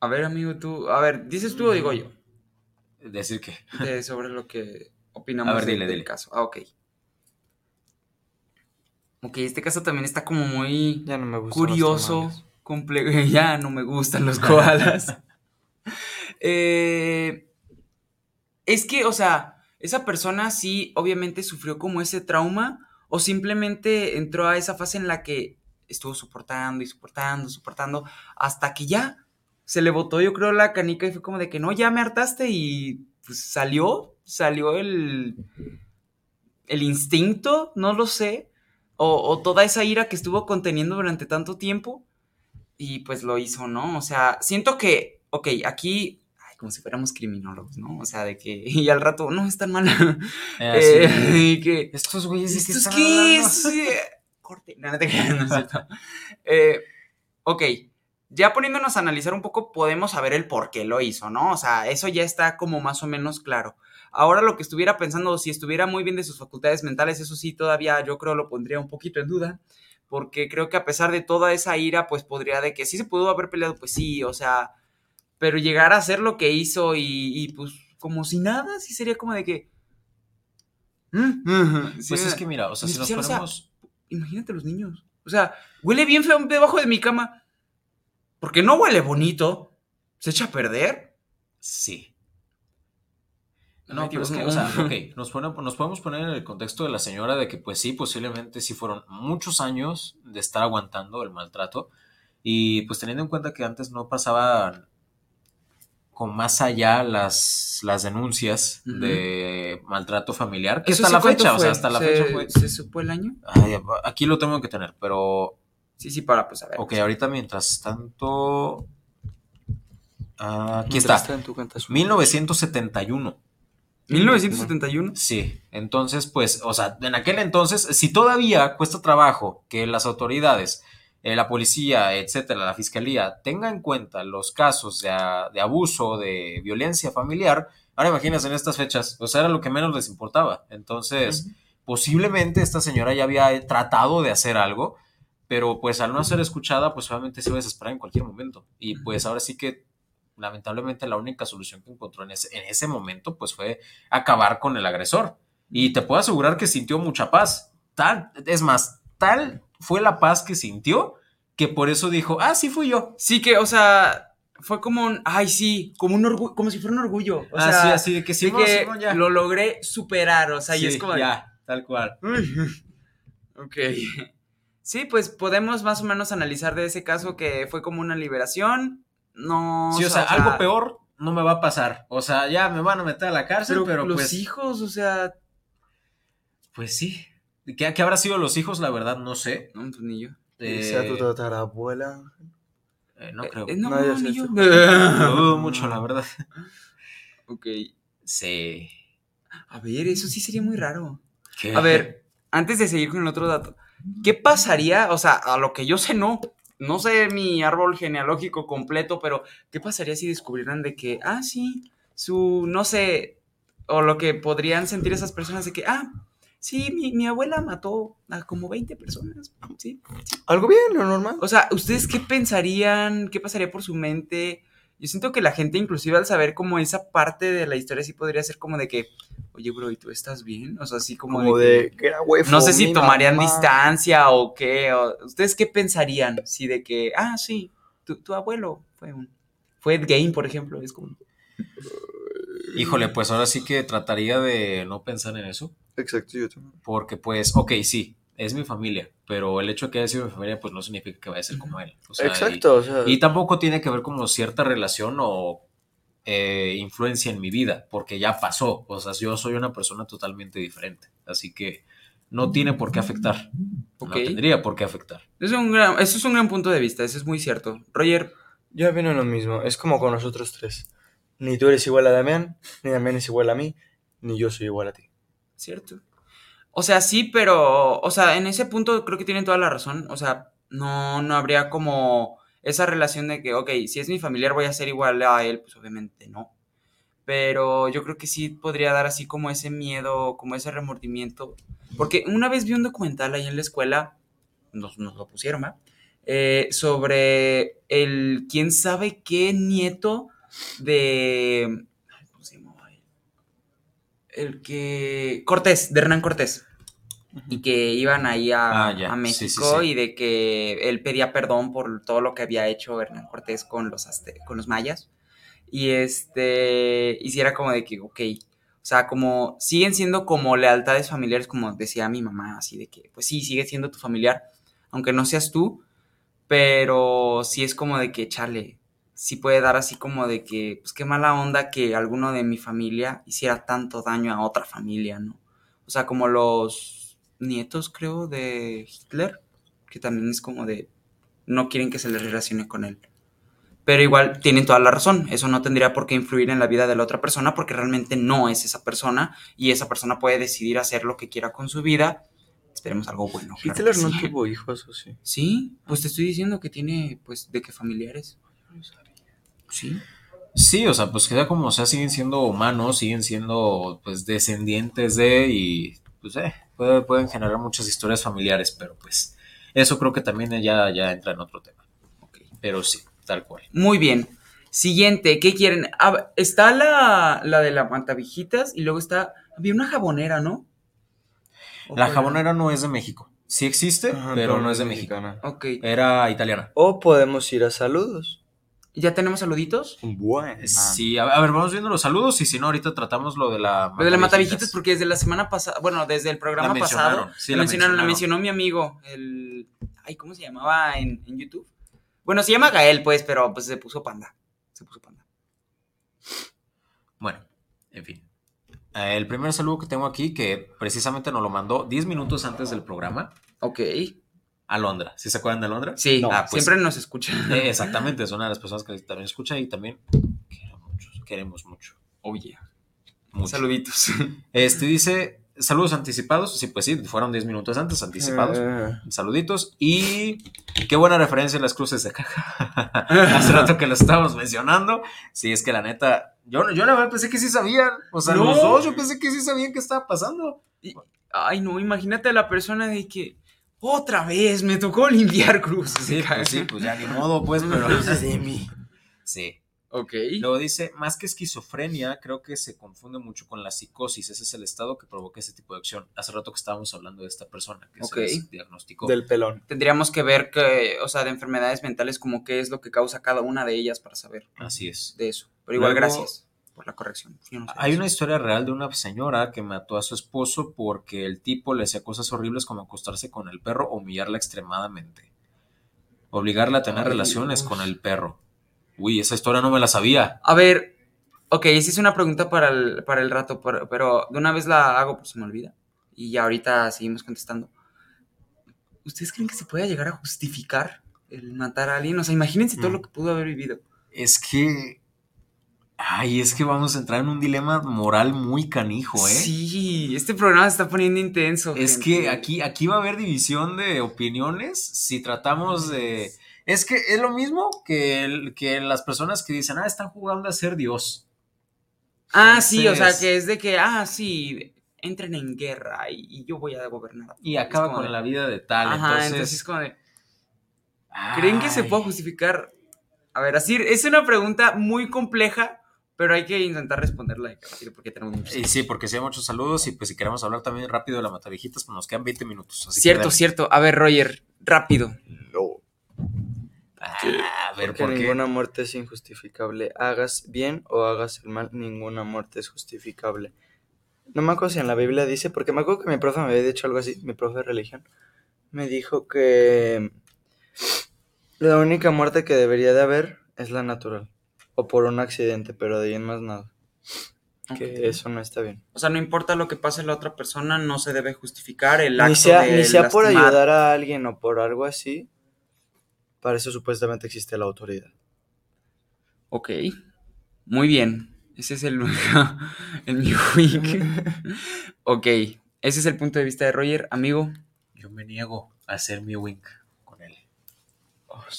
A ver, amigo, tú. A ver, ¿dices tú o digo yo? Decir. De- sobre lo que opinamos A ver, de- dile, del dile. caso. Ah, ok. Ok, este caso también está como muy Ya no me curioso, complejo. Ya no me gustan los koalas. Eh, es que, o sea, esa persona sí, obviamente sufrió como ese trauma o simplemente entró a esa fase en la que estuvo soportando y soportando, soportando, hasta que ya se le botó, yo creo, la canica y fue como de que no, ya me hartaste y pues salió, salió el, el instinto, no lo sé, o, o toda esa ira que estuvo conteniendo durante tanto tiempo y pues lo hizo, ¿no? O sea, siento que, ok, aquí, como si fuéramos criminólogos, ¿no? O sea, de que, y al rato, no, es tan mal. Eh, así de- Eh, y que, Estos güeyes de ¿Esto qué es? Eh, Corte. No, no te creas, no es cierto. Eh, ok. ya poniéndonos a analizar un poco, podemos saber el por qué lo hizo, ¿no? O sea, eso ya está como más o menos claro. Ahora lo que estuviera pensando, si estuviera muy bien de sus facultades mentales, eso sí, todavía yo creo lo pondría un poquito en duda, porque creo que a pesar de toda esa ira, pues podría de que sí se pudo haber peleado, pues sí, o sea, pero llegar a hacer lo que hizo y, pues como si nada, sí sería como de que... pues es que mira, o sea, si nos ponemos... imagínate los niños. O sea, huele bien feo debajo de mi cama. Porque no huele bonito. ¿Se echa a perder? Sí. No, pero es que, o sea, ok, nos, nos podemos poner en el contexto de la señora de que, pues sí, posiblemente sí fueron muchos años de estar aguantando el maltrato y pues teniendo en cuenta que antes no pasaban con más allá las, las denuncias de maltrato familiar, que hasta la fecha, o sea, hasta la fecha fue... ¿Se supo el año? aquí lo tengo que tener, pero... Sí, sí, para pues a ver. Ok, ahorita mientras tanto... aquí está. 1971. 1971. Sí, entonces, pues, o sea, en aquel entonces, si todavía cuesta trabajo que las autoridades, eh, la policía, etcétera, la fiscalía, tengan en cuenta los casos de, de, abuso, de violencia familiar, ahora imagínense en estas fechas, o sea, era lo que menos les importaba. Entonces, posiblemente esta señora ya había tratado de hacer algo, pero pues al no ser escuchada, pues obviamente se iba a desesperar en cualquier momento. Y pues ahora sí que lamentablemente la única solución que encontró en ese, en ese momento pues fue acabar con el agresor. Y te puedo asegurar que sintió mucha paz. Tal, es más, tal fue la paz que sintió que por eso dijo, ah, sí fui yo. Sí que, o sea, fue como un, ay, sí, como un orgullo, como si fuera un orgullo. O ah, sea, sí, así de que sí, que lo logré superar, o sea, y es como... Ya, tal cual. ok. Sí, pues podemos más o menos analizar de ese caso que fue como una liberación, no. Sí, o sea, algo peor no me va a pasar. O sea, ya me van a meter a la cárcel, pero, los pues hijos, o sea. Pues sí. ¿Qué, ¿Qué, habrá sido los hijos? La verdad, no sé. No, pues ni yo. Eh, ¿Sea tu tatarabuela? Eh, no creo. Eh, no, no, ni yo. Lo dudo mucho, la verdad. Ok. Sí. A ver, eso sí sería muy raro. A ver, antes de seguir con el otro dato, ¿qué pasaría? O sea, a lo que yo sé, no no sé mi árbol genealógico completo, pero ¿qué pasaría si descubrieran de que, ah, sí, su, no sé, o lo que podrían sentir esas personas de que, ah, sí, mi, abuela mató a como 20 personas, sí, Algo bien, lo normal. O sea, ¿ustedes qué pensarían? ¿Qué pasaría por su mente? Yo siento que la gente, inclusive al saber como esa parte de la historia, sí podría ser como de que, oye, bro, ¿y tú estás bien? O sea, así como, de, que, era No sé si tomarían distancia o qué. ¿Ustedes qué pensarían? Si de que, ah, sí, tu, abuelo fue un. Fue Ed Game, por ejemplo. Es como. Híjole, pues ahora sí que trataría de no pensar en eso. Exacto, yo también. Porque, pues, ok, sí, es mi familia, pero el hecho de que haya sido mi familia, pues no significa que vaya a ser como él. Exacto. Y, tampoco tiene que ver como cierta relación o eh, influencia en mi vida, porque ya pasó. O sea, yo soy una persona totalmente diferente. Así que no tiene por qué afectar. No tendría por qué afectar. Es un gran, eso es un gran punto de vista, eso es muy cierto. Roger. Yo opino lo mismo, es como con nosotros tres. Ni tú eres igual a Damián, ni Damián es igual a mí, ni yo soy igual a ti. Cierto. O sea, sí, pero, o sea, en ese punto creo que tienen toda la razón. O sea, no, no habría como esa relación de que, ok, si es mi familiar voy a ser igual a él, pues obviamente no. Pero yo creo que sí podría dar así como ese miedo, como ese remordimiento. Porque una vez vi un documental ahí en la escuela, nos, nos lo pusieron, ¿va? Eh, sobre el quién sabe qué nieto de el que. Cortés, de Hernán Cortés. Y que iban ahí a, ah, México y de que él pedía perdón por todo lo que había hecho Hernán Cortés con los, con los mayas. Y este. Hiciera como de que, ok. O sea, como siguen siendo como lealtades familiares, como decía mi mamá, así de que, pues sí, sigue siendo tu familiar, aunque no seas tú, pero sí es como de que, chale, sí puede dar así como de que, pues qué mala onda que alguno de mi familia hiciera tanto daño a otra familia, ¿no? O sea, como los nietos, creo, de Hitler, que también es como de, no quieren que se les relacione con él. Pero igual tienen toda la razón, eso no tendría por qué influir en la vida de la otra persona porque realmente no es esa persona y esa persona puede decidir hacer lo que quiera con su vida esperemos algo bueno. claro Hitler no sí. tuvo hijos, ¿o sí? Sí, pues te estoy diciendo que tiene, pues, de qué familiares. Sí. Sí, o sea, pues queda como, o sea, siguen siendo humanos, siguen siendo, pues, descendientes de, y, pues, eh, puede- pueden generar muchas historias familiares, pero pues, eso creo que también ya, ya entra en otro tema. Ok. Pero sí, tal cual. Muy bien. Siguiente, ¿qué quieren? Ah, está la, la de la matavijitas y luego está. Había una jabonera, ¿no? ¿O La jabonera no es de México. Sí existe, Ajá, pero no es de México. mexicana. Ok. Era italiana. O podemos ir a saludos. ¿Ya tenemos saluditos? Bueno. Sí, a, a ver, vamos viendo los saludos y si no, ahorita tratamos lo de la... Lo de la matavijitas. matavijitas, porque desde la semana pasada, bueno, desde el programa La mencionaron, pasado, sí, la la mencionaron, la mencionaron. mencionó mi amigo, el... Ay, ¿cómo se llamaba en, en YouTube? Bueno, se llama Gael, pues, pero pues se puso panda. Se puso panda. Bueno, en fin. Eh, el primer saludo que tengo aquí, que precisamente nos lo mandó 10 minutos antes del programa, Ok. Alondra. ¿Sí se acuerdan de Alondra? Sí, Ah, pues, siempre nos escucha. eh, exactamente, es una de las personas que también escucha y también queremos mucho. Queremos mucho. Oye, mucho. saluditos. Este dice, saludos anticipados. Sí, pues sí, fueron 10 minutos antes, anticipados. Eh, Saluditos. Y qué buena referencia en las cruces de caja. Hace rato que lo estábamos mencionando. Sí, es que la neta, yo, yo la verdad pensé que sí sabían. O sea, No. los dos, yo pensé que sí sabían qué estaba pasando. Ay, no, imagínate a la persona de que otra vez me tocó limpiar cruces. Sí, de pues sí, pues ya ni modo, pues, pero. de mí. Sí. Ok. Luego dice, más que esquizofrenia, creo que se confunde mucho con la psicosis. Ese es el estado que provoca ese tipo de acción. Hace rato que estábamos hablando de esta persona que se diagnosticó. Del pelón. Tendríamos que ver que, o sea, de enfermedades mentales, como qué es lo que causa cada una de ellas para saber Así es. de eso. Pero igual, Luego- gracias por la corrección. Yo no sé Hay eso. una historia real de una señora que mató a su esposo porque el tipo le hacía cosas horribles como acostarse con el perro o humillarla extremadamente. Obligarla a tener Ay, relaciones Dios. con el perro. Uy, esa historia no me la sabía. A ver, ok, esa es una pregunta para el, para el rato, pero, pero de una vez la hago, pues se me olvida. Y ya ahorita seguimos contestando. ¿Ustedes creen que se pueda llegar a justificar el matar a alguien? O sea, imagínense todo Mm. lo que pudo haber vivido. Es que... Ay, es que vamos a entrar en un dilema moral muy canijo, ¿eh? Sí, este programa se está poniendo intenso. Es gente. que aquí, aquí va a haber división de opiniones si tratamos de... Es que es lo mismo que, el- que las personas que dicen, ah, están jugando a ser Dios. Ah, sí, o sea, que es de que, ah, sí, entren en guerra y, y yo voy a gobernar. Y acaba con de- la vida de tal. Ajá, entonces, entonces, es como de, ¿creen que se puede justificar? A ver, así, es una pregunta muy compleja, pero hay que intentar responderla porque tenemos muchos. Y sí, porque sí hay muchos saludos y pues si queremos hablar también rápido de la matavijitas, pues nos quedan 20 minutos. así Cierto, cierto. A ver, Roger, rápido. No. Ah, a ver, Porque ¿por qué? ninguna muerte es injustificable. Hagas bien o hagas el mal, ninguna muerte es justificable. No me acuerdo si en la Biblia dice, porque me acuerdo que mi profe me había dicho algo así, mi profe de religión, me dijo que la única muerte que debería de haber es la natural, o por un accidente, pero de ahí en más nada, que eso no está bien. O sea, no importa lo que pase a la otra persona, no se debe justificar el Ni acto sea, de ni sea por ayudar a alguien o por algo así, para eso supuestamente existe la autoridad. Ok, muy bien. Ese es el, el mi wink. ok, ese es el punto de vista de Roger. Amigo, Yo me niego a hacer mi wink.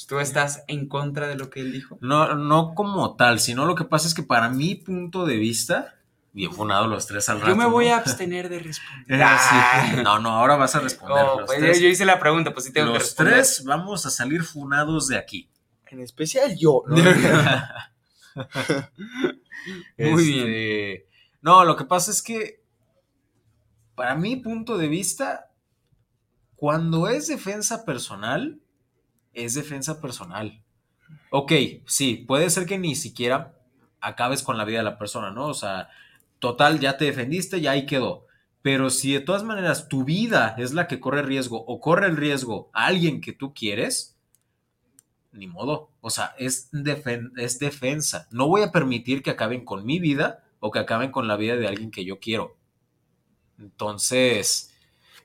¿Tú estás en contra de lo que él dijo? No, no como tal, sino lo que pasa es que para mi punto de vista, bien funado los tres al rato. Yo me voy ¿no? a abstener de responder. Eh, sí. No, no, ahora vas a responder. Oh, los pues tres, yo hice la pregunta, pues sí tengo que los responder. tres vamos a salir funados de aquí. En especial yo. ¿no? Muy Este, No, lo que pasa es que, para mi punto de vista, cuando es defensa personal, es defensa personal. Ok, sí, puede ser que ni siquiera acabes con la vida de la persona, ¿no? O sea, total, ya te defendiste, ya ahí quedó. Pero si de todas maneras tu vida es la que corre riesgo o corre el riesgo a alguien que tú quieres, ni modo. O sea, es, defen- es defensa. No voy a permitir que acaben con mi vida o que acaben con la vida de alguien que yo quiero. Entonces,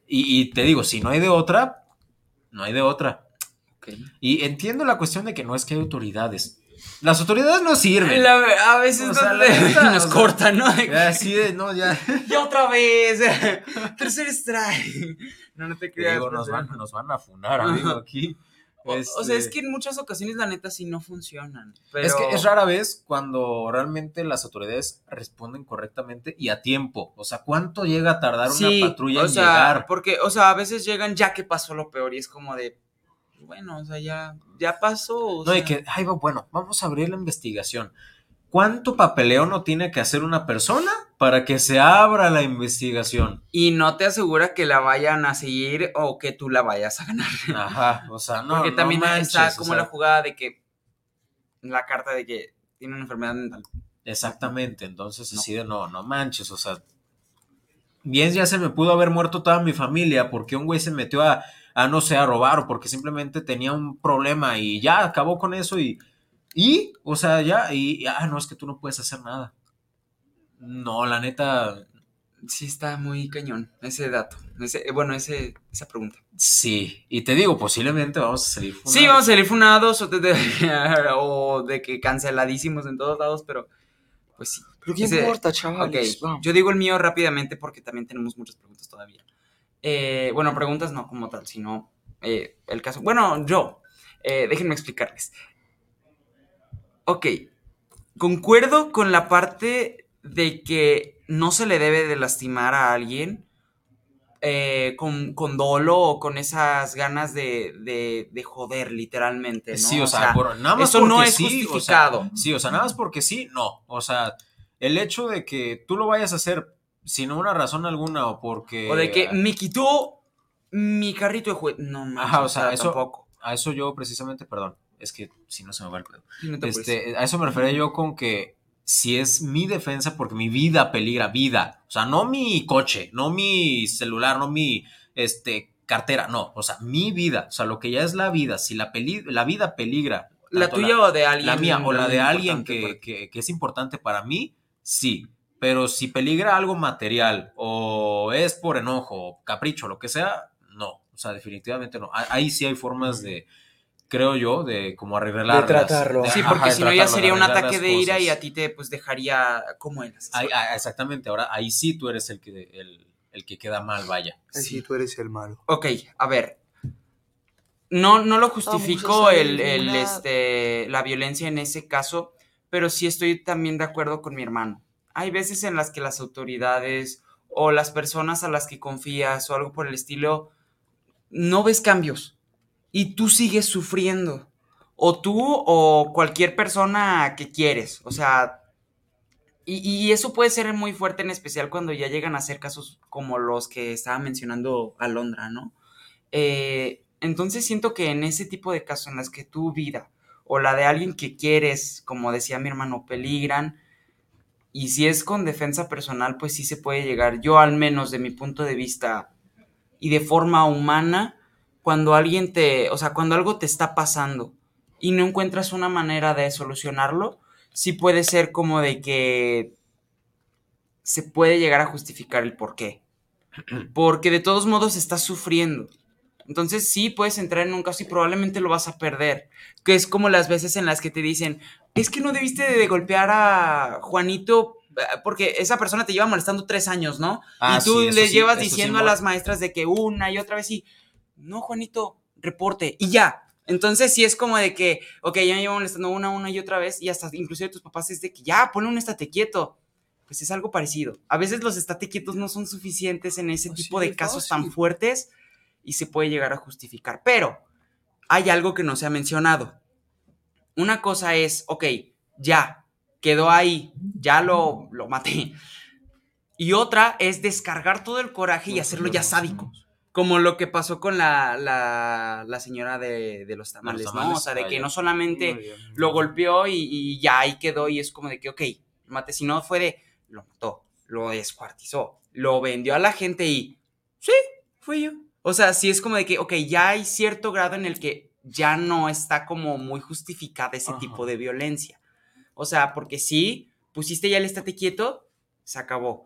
y, y te digo, si no hay de otra, no hay de otra. Ok. Y entiendo la cuestión de que no es que hay autoridades. Las autoridades no sirven. La- a veces O sea, no- la neta, nos o sea, cortan, ¿no? Ya, Así de, no, ya. Ya otra vez. Tercer strike. No, no te creas. digo, nos van, nos van a funar, amigo, aquí. O, o sea, Este, es que en muchas ocasiones la neta sí no funcionan. Pero... Es que es rara vez cuando realmente las autoridades responden correctamente y a tiempo. O sea, ¿cuánto llega a tardar Sí, una patrulla o en sea, llegar? porque, o sea, a veces llegan ya que pasó lo peor y es como de, bueno, o sea, ya, ya pasó. o No, y sea, que, ay, bueno, vamos a abrir la investigación. ¿Cuánto papeleo no tiene que hacer una persona para que se abra la investigación? Y no te asegura que la vayan a seguir o que tú la vayas a ganar. Ajá, o sea, no. Porque no también manches, está o como sea, la jugada de que, la carta de que tiene una enfermedad mental. Exactamente, entonces No. así de no, no manches, o sea, bien ya se me pudo haber muerto toda mi familia porque un güey se metió a, a no sé, a robar o porque simplemente tenía un problema y ya acabó con eso y, y, o sea, ya, y, ah, no, es que tú no puedes hacer nada. No, la neta, Sí está muy cañón ese dato. Ese, bueno, ese, esa pregunta. sí, y te digo, posiblemente vamos a salir. Sí, funados. vamos a salir funados o de, o de que canceladísimos en todos lados, pero pues sí. Pero ¿qué Ese- importa, chavales? Vamos. yo digo el mío rápidamente porque también tenemos muchas preguntas todavía. Eh, bueno, preguntas no como tal, sino eh, el caso. Bueno, yo, eh, déjenme explicarles. Ok, concuerdo con la parte de que no se le debe de lastimar a alguien eh, con, con dolo o con esas ganas de, de- de joder, literalmente. ¿no? Sí, o sea, por- nada más eso no es sí, o sea, justificado. sí, o sea, nada más porque sí, no. O sea, el hecho de que tú lo vayas a hacer sin una razón alguna o porque. O de que me quitó mi carrito de juguete. No, manches, Ajá, o sea, eso- tampoco. A eso yo precisamente, perdón, es que si no se me va el. Sí, no. Este, a eso me refería yo con que si es mi defensa porque mi vida peligra, vida. O sea, no mi coche, no mi celular, no mi este, cartera, no. O sea, mi vida. O sea, lo que ya es la vida. Si la, peli- la vida peligra. ¿La tuya o de alguien? la mía o la de alguien que- que es importante para mí, sí. Pero si peligra algo material o es por enojo, capricho, lo que sea, no. O sea, definitivamente no. Ah- Ahí sí hay formas de, creo yo, de como arreglar. De tratarlo. Sí, porque si no ya sería un ataque de ira y a ti te pues dejaría como eras. Ahí- ah, exactamente, ahora ahí sí tú eres el que, el, el que queda mal, vaya. Ay, sí, tú eres el malo. Ok, a ver. No, no lo justifico el, el, una- este, la violencia en ese caso, pero sí estoy también de acuerdo con mi hermano. Hay veces en las que las autoridades o las personas a las que confías o algo por el estilo, no ves cambios y tú sigues sufriendo. O tú o cualquier persona que quieres. O sea, y, eso puede ser muy fuerte en especial cuando ya llegan a ser casos como los que estaba mencionando Alondra, ¿no? Eh, entonces siento que en ese tipo de casos en las que tu vida o la de alguien que quieres, como decía mi hermano, peligran, y si es con defensa personal, pues sí se puede llegar, yo al menos de mi punto de vista y de forma humana, cuando alguien te, o sea, cuando algo te está pasando y no encuentras una manera de solucionarlo, sí puede ser como de que se puede llegar a justificar el por qué. Porque de todos modos estás sufriendo. Entonces sí puedes entrar en un caso y probablemente lo vas a perder. Que es como las veces en las que te dicen, es que no debiste de golpear a Juanito eh, porque esa persona te lleva molestando tres años, ¿no? Ah, y tú sí, le sí, llevas sí diciendo a las maestras de que una y otra vez y, no, Juanito, reporte, y ya. Entonces sí es como de que, ok, ya me llevo molestando una, una y otra vez, y hasta inclusive tus papás es de que ya, ponle un estate quieto. Pues es algo parecido. A veces los estate quietos no son suficientes en ese Así tipo de de casos tan fuertes y se puede llegar a justificar. Pero hay algo que no se ha mencionado. Una cosa es, ok, ya, quedó ahí, ya lo, lo maté. Y otra es descargar todo el coraje y hacerlo ya sádico. Como lo que pasó con la, la, la señora de, de los tamales, ¿no? tamales, O sea, de que no solamente lo golpeó y, y ya ahí quedó y es como de que, ok, lo maté. Si no fue de, lo mató, lo descuartizó, lo vendió a la gente y, sí, fui yo. O sea, sí es como de que, ok, ya hay cierto grado en el que ya no está como muy justificada ese Ajá. tipo de violencia. O sea, porque sí, pusiste ya el estate quieto, se acabó.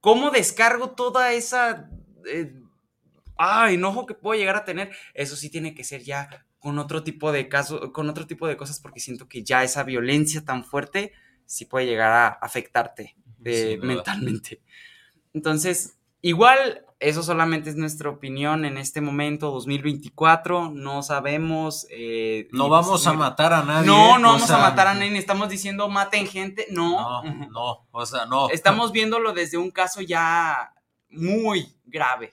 ¿Cómo descargo toda esa... eh, ah, enojo que puedo llegar a tener, eso sí tiene que ser ya con otro tipo de casos, con otro tipo de cosas, porque siento que ya esa violencia tan fuerte sí puede llegar a afectarte eh, mentalmente. Entonces, igual, eso solamente es nuestra opinión en este momento, 2024, no sabemos. eh, No vamos pues, a muy- matar a nadie. No, no vamos sea, a matar a nadie, estamos diciendo maten gente, no. No, no, o sea, no. Estamos viéndolo desde un caso ya muy grave,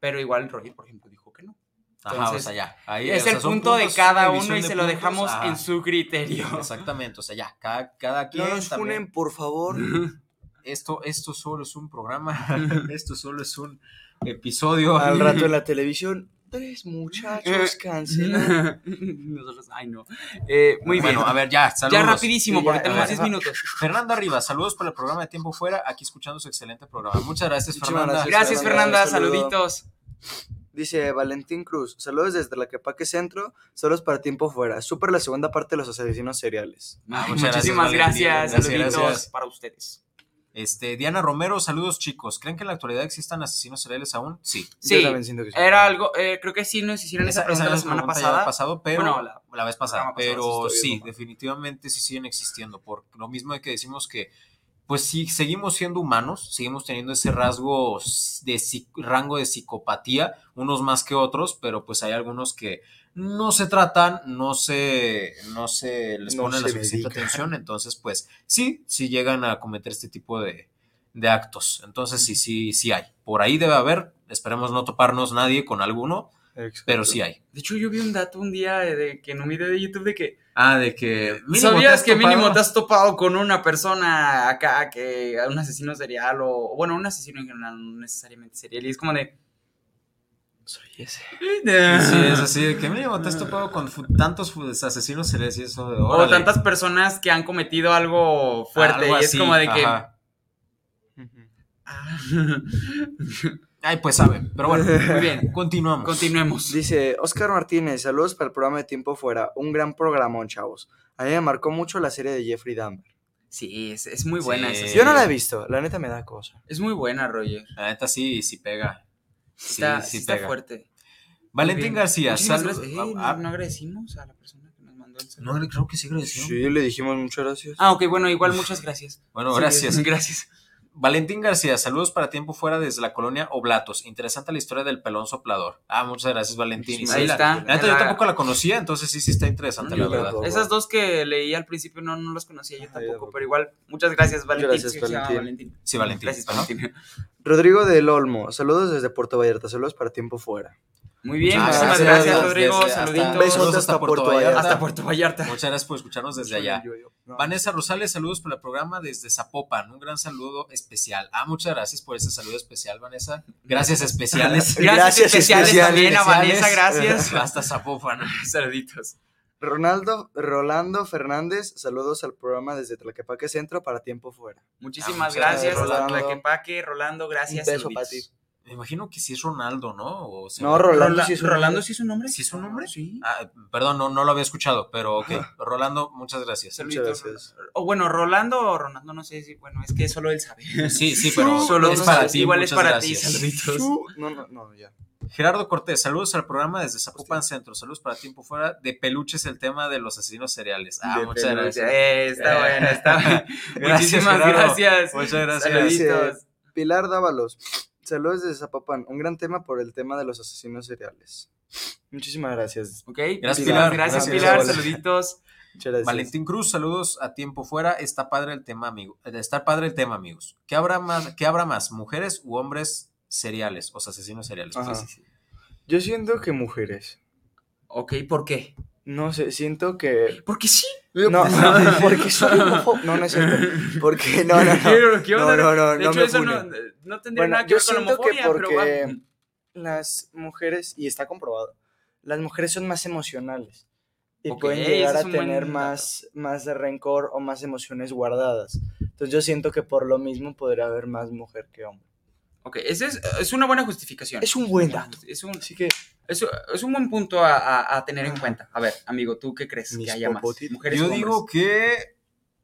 pero igual Roger, por ejemplo, dijo que no. Ajá, entonces, o sea, ya. Ahí, es o sea, el punto de cada uno y se lo dejamos ajá. en su criterio. Exactamente, o sea, ya, cada, cada quien No nos también- funen, por favor. Esto, esto solo es un programa, esto solo es un episodio. Al rato en la televisión, tres muchachos cancelados. Nosotros, ay no. Eh, muy bueno, bien. a ver, ya, saludos. ya rapidísimo, Sí, porque tenemos a ver, 10 va. minutos. Fernanda Rivas, saludos por el programa de Tiempo Fuera, aquí escuchando su excelente programa. Muchas gracias, Fernanda. gracias. Gracias, Fernanda, saluditos. Dice Valentín Cruz, saludos desde la Quepaque Centro, solos para tiempo fuera. Súper la segunda parte de los asesinos seriales. Ah, muchas Muchísimas gracias, Gracias, saluditos gracias. para ustedes. Este, Diana Romero, saludos chicos. ¿Creen que en la actualidad existan asesinos seriales aún? Sí. Sí, Yo también siento que sí. Era algo, eh, creo que sí nos hicieron esa, pregunta la semana pregunta pasada. pasado, pero Bueno, la, la- vez pasada, pero sí, estoy sí, bien. definitivamente sí siguen existiendo, por lo mismo de que decimos que pues sí, seguimos siendo humanos, seguimos teniendo ese rasgo de rango de psicopatía, unos más que otros, pero pues hay algunos que no se tratan, no se, no se les No pone la suficiente atención, entonces pues sí, sí llegan a cometer este tipo de, de actos, entonces sí, sí, sí hay, por ahí debe haber, esperemos no toparnos nadie con alguno, Exacto. pero sí hay. De hecho, yo vi un dato un día de, de que en un video de YouTube de que Ah, de que. ¿Sabías que mínimo te has topado con una persona acá que un asesino serial o bueno, un asesino en general, no necesariamente serial y es como de Soy ese. Sí, es así, de que mínimo te has topado con tantos asesinos seriales y eso de o tantas personas que han cometido algo fuerte Algo y es así, como de que ajá. Ah. Ay, pues sabe. Pero bueno, Muy bien. continuamos. Continuemos. Dice Oscar Martínez, saludos para el programa de Tiempo Fuera. Un gran programón, chavos. A mí me marcó mucho la serie de Jeffrey Dahmer. Sí, es, es muy buena Sí. esa Yo serie. no la he visto, la neta me da cosa. Es muy buena, Roger. La neta sí, sí pega. Está, sí está pega. fuerte. Valentín. García, saludos. gracias. Eh, Ah, no, no agradecimos a la persona que nos mandó el no, saludo. creo que sí agradeció. Sí, le dijimos muchas gracias. Ah, ok, bueno, igual muchas gracias. Bueno, Sí, gracias. Gracias. Valentín García, saludos para tiempo fuera desde la colonia Oblatos. Interesante la historia del pelón soplador. Ah, muchas gracias, Valentín. Sí, Ahí la- está. La neta yo tampoco la conocía, entonces sí, sí está interesante, No, la verdad. Esas dos que leí al principio no, no las conocía yo tampoco, pero igual, muchas gracias, Valentín. Gracias, Valentín. Sí, Valentín. Gracias. Valentín. Rodrigo del Olmo, saludos desde Puerto Vallarta, saludos para Tiempo Fuera. Muy bien, muchísimas gracias, Rodrigo. desde- Saluditos. Besos saludos hasta Puerto Vallarta. Hasta Puerto Vallarta. Muchas gracias por escucharnos desde allá. Yo, yo. No. Vanessa Rosales, saludos por el programa desde Zapopan. Un gran saludo especial. Ah, muchas gracias por ese saludo especial, Vanessa. Gracias especiales. Gracias, Gracias especiales, especiales, también a Vanessa, gracias. Hasta Zapopan. Saluditos. Ronaldo, Rolando Fernández, saludos al programa desde Tlaquepaque Centro para Tiempo Fuera. Muchísimas gracias, gracias, Rolando. Tlaquepaque, Rolando, gracias. Un beso para ti. Me imagino que sí es Ronaldo, ¿no? O sea, No, Rolando Rola- sí es un Rolando nombre. sí es un nombre. ¿Sí es un nombre? Sí. Ah, perdón, no, no lo había escuchado, pero ok. Rolando, muchas gracias. Muchas gracias. O bueno, Rolando o Ronaldo, no sé si, bueno, es que solo él sabe. Sí, sí, pero Solo es para ti. igual es para ti, saluditos. No, no, no, ya. Gerardo Cortés, saludos al programa desde Zapopan Centro. Saludos para Tiempo Fuera. De peluches el tema de los asesinos seriales. Ah, De muchas peluche. gracias. Eh, está bueno, está bueno. Muchísimas Gerardo. gracias. Muchas gracias. Saluditos. Pilar Dávalos, saludos desde Zapopan, un gran tema por el tema de los asesinos seriales. Muchísimas gracias. Ok, Gracias, muchísimas Pilar. Gracias, Gracias, Pilar. Saluditos. Muchas gracias. Valentín Cruz, saludos a tiempo fuera. Está padre el tema, amigo. eh, Está padre el tema, amigos. ¿Qué habrá más, qué habrá más mujeres u hombres seriales, o sea, asesinos seriales? Ajá. Yo siento que mujeres. Ok, ¿por qué? No sé, siento que. Porque sí. No, no, porque soy No, no es cierto. Porque no, no, no. No, no, no, de no hecho, me eso no, no tendría Bueno, nada que ver con que homofobia, pero porque va. las mujeres, y está comprobado, las mujeres son más emocionales. Y Ok, pueden llegar a buen tener dato. más, más de rencor o más emociones guardadas. Entonces yo siento que por lo mismo podría haber más mujer que hombre. Ok, ese es, es una buena justificación. Es un buen dato. Es un, Así que es, es un buen punto a, a- a tener en cuenta. A ver, amigo, ¿tú qué crees Mis que haya más? ¿Mujeres Yo digo que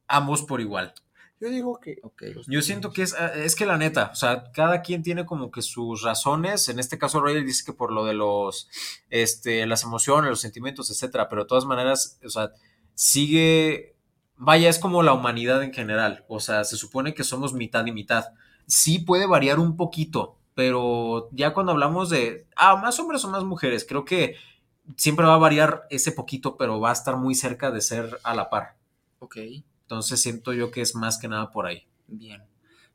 ambos por igual. Yo digo que. Ok. Yo siento que es, eh, es que la neta, o sea, cada quien tiene como que sus razones. En este caso, Roger dice que por lo de los, este, las emociones, los sentimientos, etcétera. Pero de todas maneras, o sea, sigue, vaya, es como la humanidad en general. O sea, se supone que somos mitad y mitad. Sí puede variar un poquito, pero ya cuando hablamos de, ah, más hombres o más mujeres, creo que siempre va a variar ese poquito, pero va a estar muy cerca de ser a la par. Ok. Entonces siento yo que es más que nada por ahí. Bien.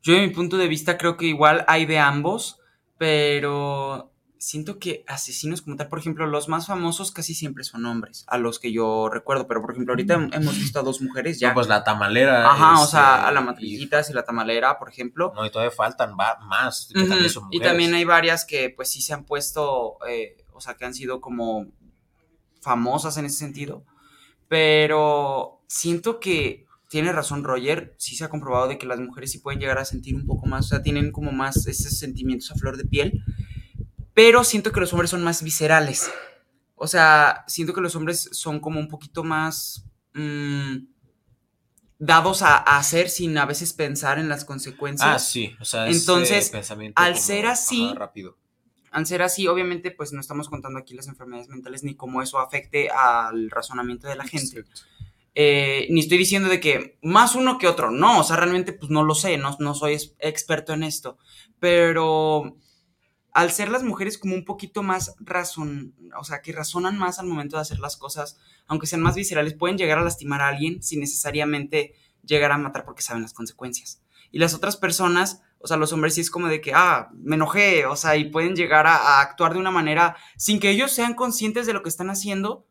Yo, de mi punto de vista, creo que igual hay de ambos, pero siento que asesinos como tal, por ejemplo, los más famosos casi siempre son hombres, a los que yo recuerdo, pero por ejemplo, ahorita hem- hemos visto a dos mujeres ya. No, pues la tamalera. Ajá, o este, sea, a la matricitas y la tamalera, por ejemplo. No, y todavía faltan va- más, que Ujú, también son Y también hay varias que pues sí se han puesto, eh, o sea, que han sido como famosas en ese sentido. Pero siento que tiene razón Roger, sí se ha comprobado de que las mujeres sí pueden llegar a sentir un poco más, o sea, tienen como más esos sentimientos a flor de piel. Pero siento que los hombres son más viscerales. O sea, siento que los hombres son como un poquito más... mm, dados a, a hacer sin a veces pensar en las consecuencias. Ah, sí, o sea, Entonces, pensamiento al como, ser así, ajá, rápido. al ser así, obviamente, pues no estamos contando aquí las enfermedades mentales ni cómo eso afecte al razonamiento de la gente. Eh, ni estoy diciendo de que más uno que otro, no, o sea, realmente pues no lo sé, no, no soy experto en esto, pero al ser las mujeres como un poquito más razón, o sea, que razonan más al momento de hacer las cosas, aunque sean más viscerales, pueden llegar a lastimar a alguien sin necesariamente llegar a matar porque saben las consecuencias. Y las otras personas, o sea, los hombres sí es como de que, ah, me enojé, o sea, y pueden llegar a, actuar de una manera sin que ellos sean conscientes de lo que están haciendo,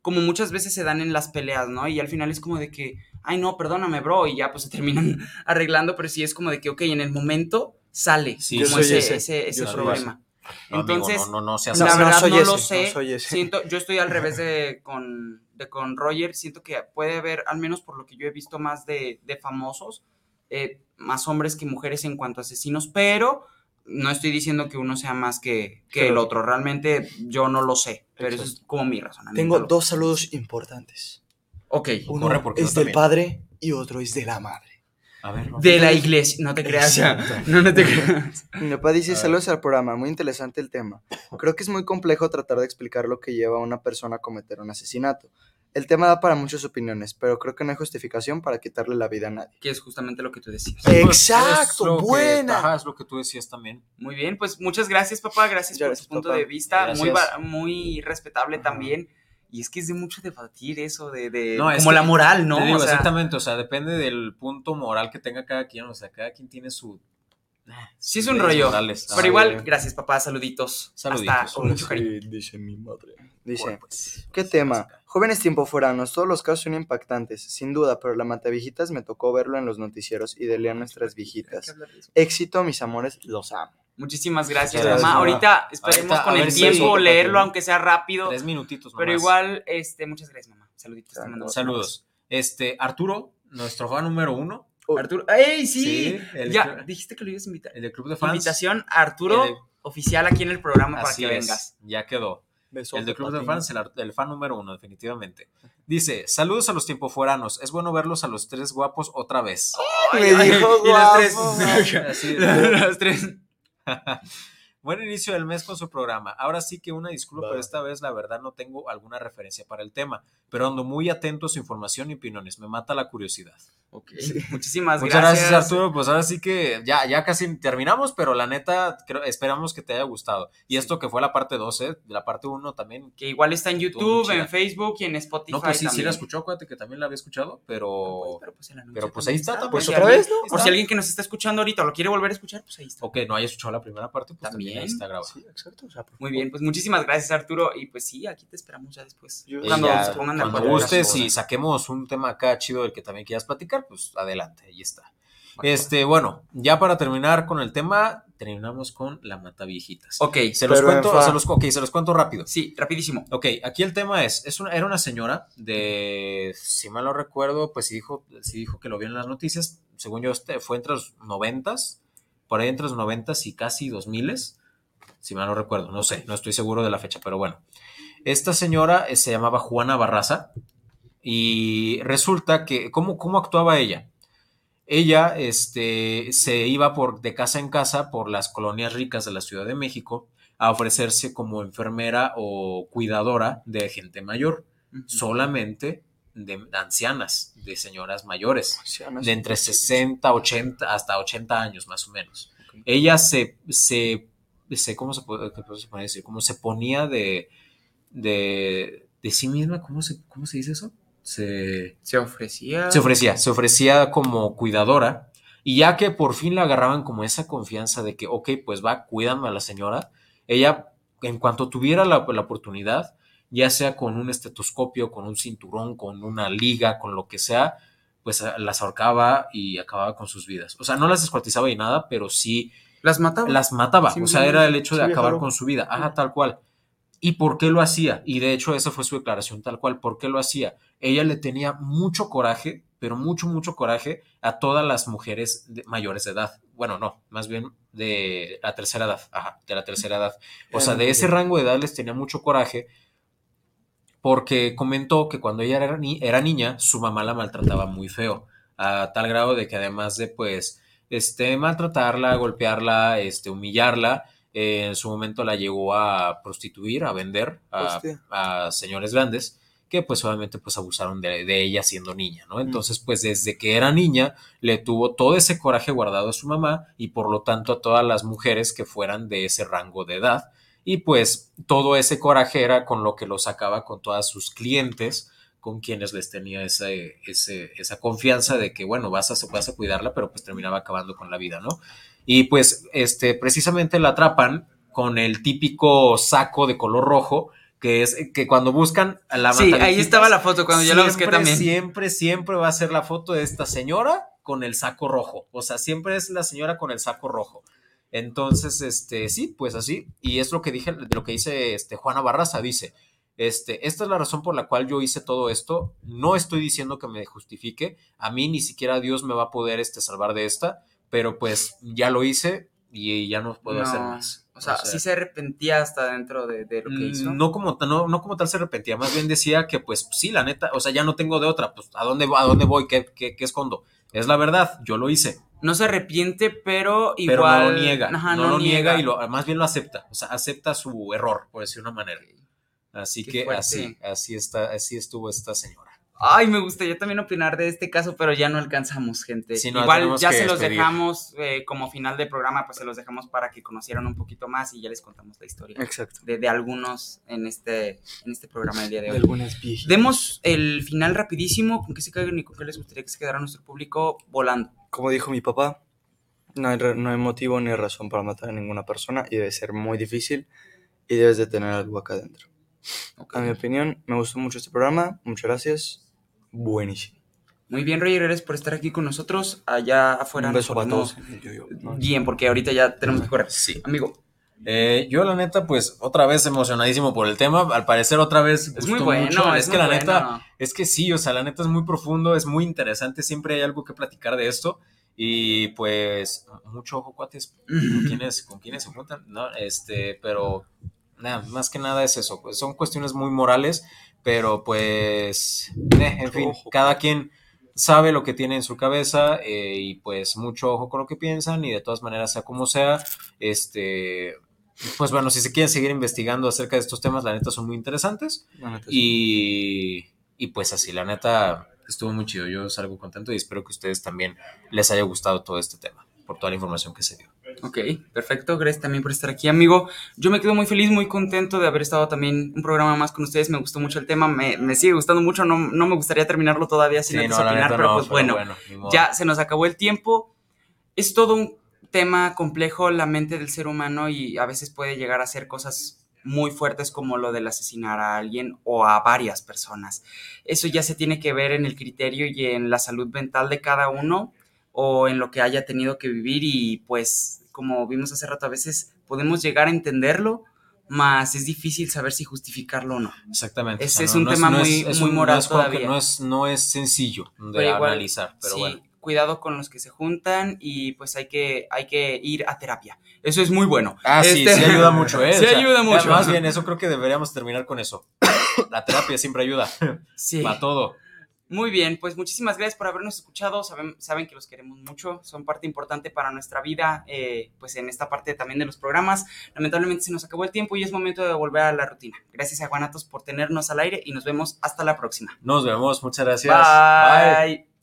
como muchas veces se dan en las peleas, ¿no? Y al final es como de que, ay, no, perdóname, bro, y ya pues se terminan arreglando, pero sí es como de que, ok, en el momento sale Sí, como ese, ese, ese, ese yo soy problema. No, amigo, Entonces, no, no, no seas No, la verdad soy no ese, lo sé. Siento, yo estoy al revés de con, de con Roger. Siento que puede haber, al menos por lo que yo he visto más de, de famosos, eh, más hombres que mujeres en cuanto a asesinos, pero no estoy diciendo que uno sea más que, que el otro. Realmente yo no lo sé, pero eso es como mi razonamiento. Tengo dos saludos importantes. Ok. Uno Corre, porque es del también. padre y otro es de la madre. A ver. De la iglesia. No te creas. Exacto. No, no te creas. Mi papá dice, A ver. saludos al programa, muy interesante el tema. Creo que es muy complejo tratar de explicar lo que lleva a una persona a cometer un asesinato. El tema da para muchas opiniones, pero creo que no hay justificación para quitarle la vida a nadie. Que es justamente lo que tú decías. Pues, Exacto, que- buena. ajá, es lo que tú decías también. Muy bien, pues muchas gracias, papá. Gracias Ya, por tu punto papá. de vista. Muy, Gracias. va- muy respetable también. Y es que es de mucho debatir eso, de, de No, es como que la moral, ¿no? Te digo, O sea, exactamente, o sea, depende del punto moral que tenga cada quien, o sea, cada quien tiene su... Sí es un rollo. morales. Pero igual, gracias, papá. Saluditos. Saluditos. Hasta con mucho cariño. dice mi madre. Dice, Bueno, pues, ¿qué tema? Jóvenes tiempoforanos, todos los casos son impactantes, sin duda, pero la mataviejitas me tocó verlo en los noticieros y de leer a nuestras viejitas. Éxito, mis amores, los amo. Muchísimas gracias, Gracias, mamá. mamá. Ahorita esperemos Ahorita, con el ver tiempo sí, leerlo, aunque sea rápido. Tres minutitos Pero igual, este, muchas gracias, mamá. Saluditos. te. Saludos. Este, Arturo, nuestro fan número uno. Arturo. ¡Ey, sí! Sí, el ya, dijiste que lo ibas a invitar. El del club de fans. Invitación a Arturo El- oficial aquí en el programa para que es, vengas. Ya quedó. Besote, El del club de fans, el, el fan número uno, definitivamente. Dice, saludos a los tiempoforanos. Es bueno verlos a los tres guapos otra vez. Me dijo y los tres. guapo, Así es. los tres. Buen inicio del mes con su programa. Ahora sí que una disculpa, pero esta vez la verdad no tengo alguna referencia para el tema, pero ando muy atento a su información y opiniones. Me mata la curiosidad. Ok, muchísimas Muchas gracias. gracias. Arturo. Pues ahora sí que ya, ya casi terminamos, pero la neta creo- esperamos que te haya gustado. Y esto que fue la parte 12, la parte 1 también. Que igual está en YouTube, en Facebook y en Spotify. No, pues sí, sí también. la escuchó, acuérdate que también la había escuchado, pero... Pero pues, el anuncio Pero pues ahí está, también. Pues otra vez, ¿no? Por si alguien que nos está escuchando ahorita lo quiere volver a escuchar, pues ahí está. Ok, no haya escuchado la primera parte, pues también, También. ahí está grabado. Sí, exacto. o sea, por Muy bien, pues muchísimas gracias Arturo. Y pues sí, aquí te esperamos ya después. Yo- cuando ya, se pongan de cuando acuerdo. gustes y saquemos un tema acá chido del que también quieras platicar, pues adelante, ahí está. Este, bueno, ya para terminar con el tema, terminamos con la mata viejitas. Ok, Se los cuento, se los, ok, se los cuento rápido. sí, rapidísimo. Ok, aquí el tema es, es una, era una señora de, si mal no recuerdo, pues sí dijo, sí dijo que lo vio en las noticias, según yo este fue entre los noventas, por ahí entre los noventas y casi dos miles, si mal no recuerdo, no sé, no estoy seguro de la fecha, pero bueno. Esta señora eh, se llamaba Juana Barraza y resulta que, ¿cómo, cómo actuaba ella? ella este, se iba por, de casa en casa por las colonias ricas de la Ciudad de México a ofrecerse como enfermera o cuidadora de gente mayor, solamente de ancianas, de señoras mayores, Ancianas. de entre 60, 80, hasta 80 años más o menos. Ella se, se, se ¿cómo se puede, qué se puede decir? Como se ponía de, de, de sí misma, ¿cómo se, cómo se dice eso? Se, Se ofrecía. se ofrecía, se ofrecía como cuidadora y ya que por fin le agarraban como esa confianza de que, ok, pues va, cuídame a la señora, ella en cuanto tuviera la, la oportunidad, ya sea con un estetoscopio, con un cinturón, con una liga, con lo que sea, pues a- las ahorcaba y acababa con sus vidas. O sea, no las descuartizaba y nada, pero sí Las mataba. las mataba. O sea, era el hecho de Sí, acabar con su vida. Ajá, tal cual. ¿Y por qué lo hacía? Y de hecho esa fue su declaración tal cual. ¿Por qué lo hacía? Ella le tenía mucho coraje, pero mucho, mucho coraje a todas las mujeres de- mayores de edad. Bueno, no, más bien de la tercera edad. Ajá, de la tercera edad. O sea, de ese rango de edad les tenía mucho coraje porque comentó que cuando ella era, era niña, su mamá la maltrataba muy feo, a tal grado de que además de, pues, este, maltratarla, golpearla, este, humillarla, eh, en su momento la llegó a prostituir, a vender a, señores grandes que pues obviamente pues abusaron de, de ella siendo niña, ¿no? Entonces pues desde que era niña le tuvo todo ese coraje guardado a su mamá y por lo tanto a todas las mujeres que fueran de ese rango de edad y pues todo ese coraje era con lo que lo sacaba con todas sus clientes con quienes les tenía ese, ese, esa confianza de que, bueno, vas a, vas a cuidarla, pero pues terminaba acabando con la vida, ¿no? Y pues, este, precisamente la atrapan con el típico saco de color rojo, que es que cuando buscan a la Sí, ahí estaba la foto cuando yo la busqué también. Siempre, siempre va a ser la foto de esta señora con el saco rojo. O sea, siempre es la señora con el saco rojo. Entonces, este, sí, pues así. Y es lo que dije, lo que dice este, Juana Barraza, dice. Este, esta es la razón por la cual yo hice todo esto. No estoy diciendo que me justifique. A mí ni siquiera Dios me va a poder este, salvar de esta. Pero pues ya lo hice y ya no puedo hacer más. O sea, sí se arrepentía hasta dentro de, de lo que hizo. No como, no, no como tal se arrepentía, más bien decía que pues sí, la neta, o sea, ya no tengo de otra, pues ¿a dónde, a dónde voy? ¿Qué, qué, qué escondo? Es la verdad, yo lo hice, No se arrepiente, pero igual. pero no lo niega, Ajá, no, lo niega, y lo, más bien lo acepta, o sea, acepta su error, por decir una manera. Así Qué que fuerte. así, así está, así estuvo esta señora. Ay, me gustaría también opinar de este caso, pero ya no alcanzamos, gente. Sí, no, Igual ya se los dejamos eh, como final del programa, pues se los dejamos para que conocieran un poquito más y ya les contamos la historia Exacto. de, de algunos en este, en este programa del día de De hoy. algunas viejitas. Demos el final rapidísimo, con qué se caigan y con qué les gustaría que se quedara nuestro público volando. Como dijo mi papá, no hay, no hay motivo ni razón para matar a ninguna persona y debe ser muy difícil y debes de tener algo acá adentro. Ok. A mi opinión, me gustó mucho este programa. Muchas gracias. Buenísimo. Muy bien, Roger, gracias por estar aquí con nosotros. Allá afuera. Un nos beso para todos. Yo, yo, no. Bien, porque ahorita ya tenemos que correr. Sí. Amigo, Eh, yo la neta, pues otra vez emocionadísimo por el tema, al parecer otra vez es muy bueno. mucho. es, es que la neta, bueno. Es que sí, o sea, la neta es muy profundo, es muy interesante, siempre hay algo que platicar de esto. Y pues, mucho ojo, cuates, con quienes, con quienes se juntan, ¿no? Este, pero nada, más que nada es eso, pues son cuestiones muy morales, pero pues, eh, en fin, Ojo. cada quien sabe lo que tiene en su cabeza eh, y pues mucho ojo con lo que piensan y de todas maneras, sea como sea, este, pues bueno, si se quieren seguir investigando acerca de estos temas, la neta son muy interesantes. Y, y pues así, la neta estuvo muy chido. Yo salgo contento y espero que a ustedes también les haya gustado todo este tema, por toda la información que se dio. Ok, perfecto. Gracias también por estar aquí, amigo. Yo me quedo muy feliz, muy contento de haber estado también un programa más con ustedes. Me gustó mucho el tema, me, me sigue gustando mucho. No, no me gustaría terminarlo todavía sin antes opinar, pero pues bueno, modo. ya se nos acabó el tiempo. Es todo un tema complejo, la mente del ser humano, y a veces puede llegar a hacer cosas muy fuertes como lo del asesinar a alguien o a varias personas. Eso ya se tiene que ver en el criterio y en la salud mental de cada uno o en lo que haya tenido que vivir y pues como vimos hace rato a veces podemos llegar a entenderlo, más es difícil saber si justificarlo o no. Exactamente. Ese es un tema muy- muy moral no es todavía. no, es, no es sencillo de Pero igual, analizar, pero sí, bueno. cuidado con los que se juntan y pues hay que, hay que ir a terapia. Eso es muy bueno. Ah, sí, Este- sí ayuda mucho, ¿eh? Sí ayuda mucho. Más bien, eso creo que deberíamos terminar con eso. La terapia siempre ayuda Sí. para todo. Muy bien, pues muchísimas gracias por habernos escuchado. Saben, saben que los queremos mucho, son parte importante para nuestra vida, eh, pues en esta parte también de los programas. Lamentablemente se nos acabó el tiempo y es momento de volver a la rutina. Gracias a Juanatos por tenernos al aire y nos vemos hasta la próxima. Nos vemos, muchas gracias. Bye.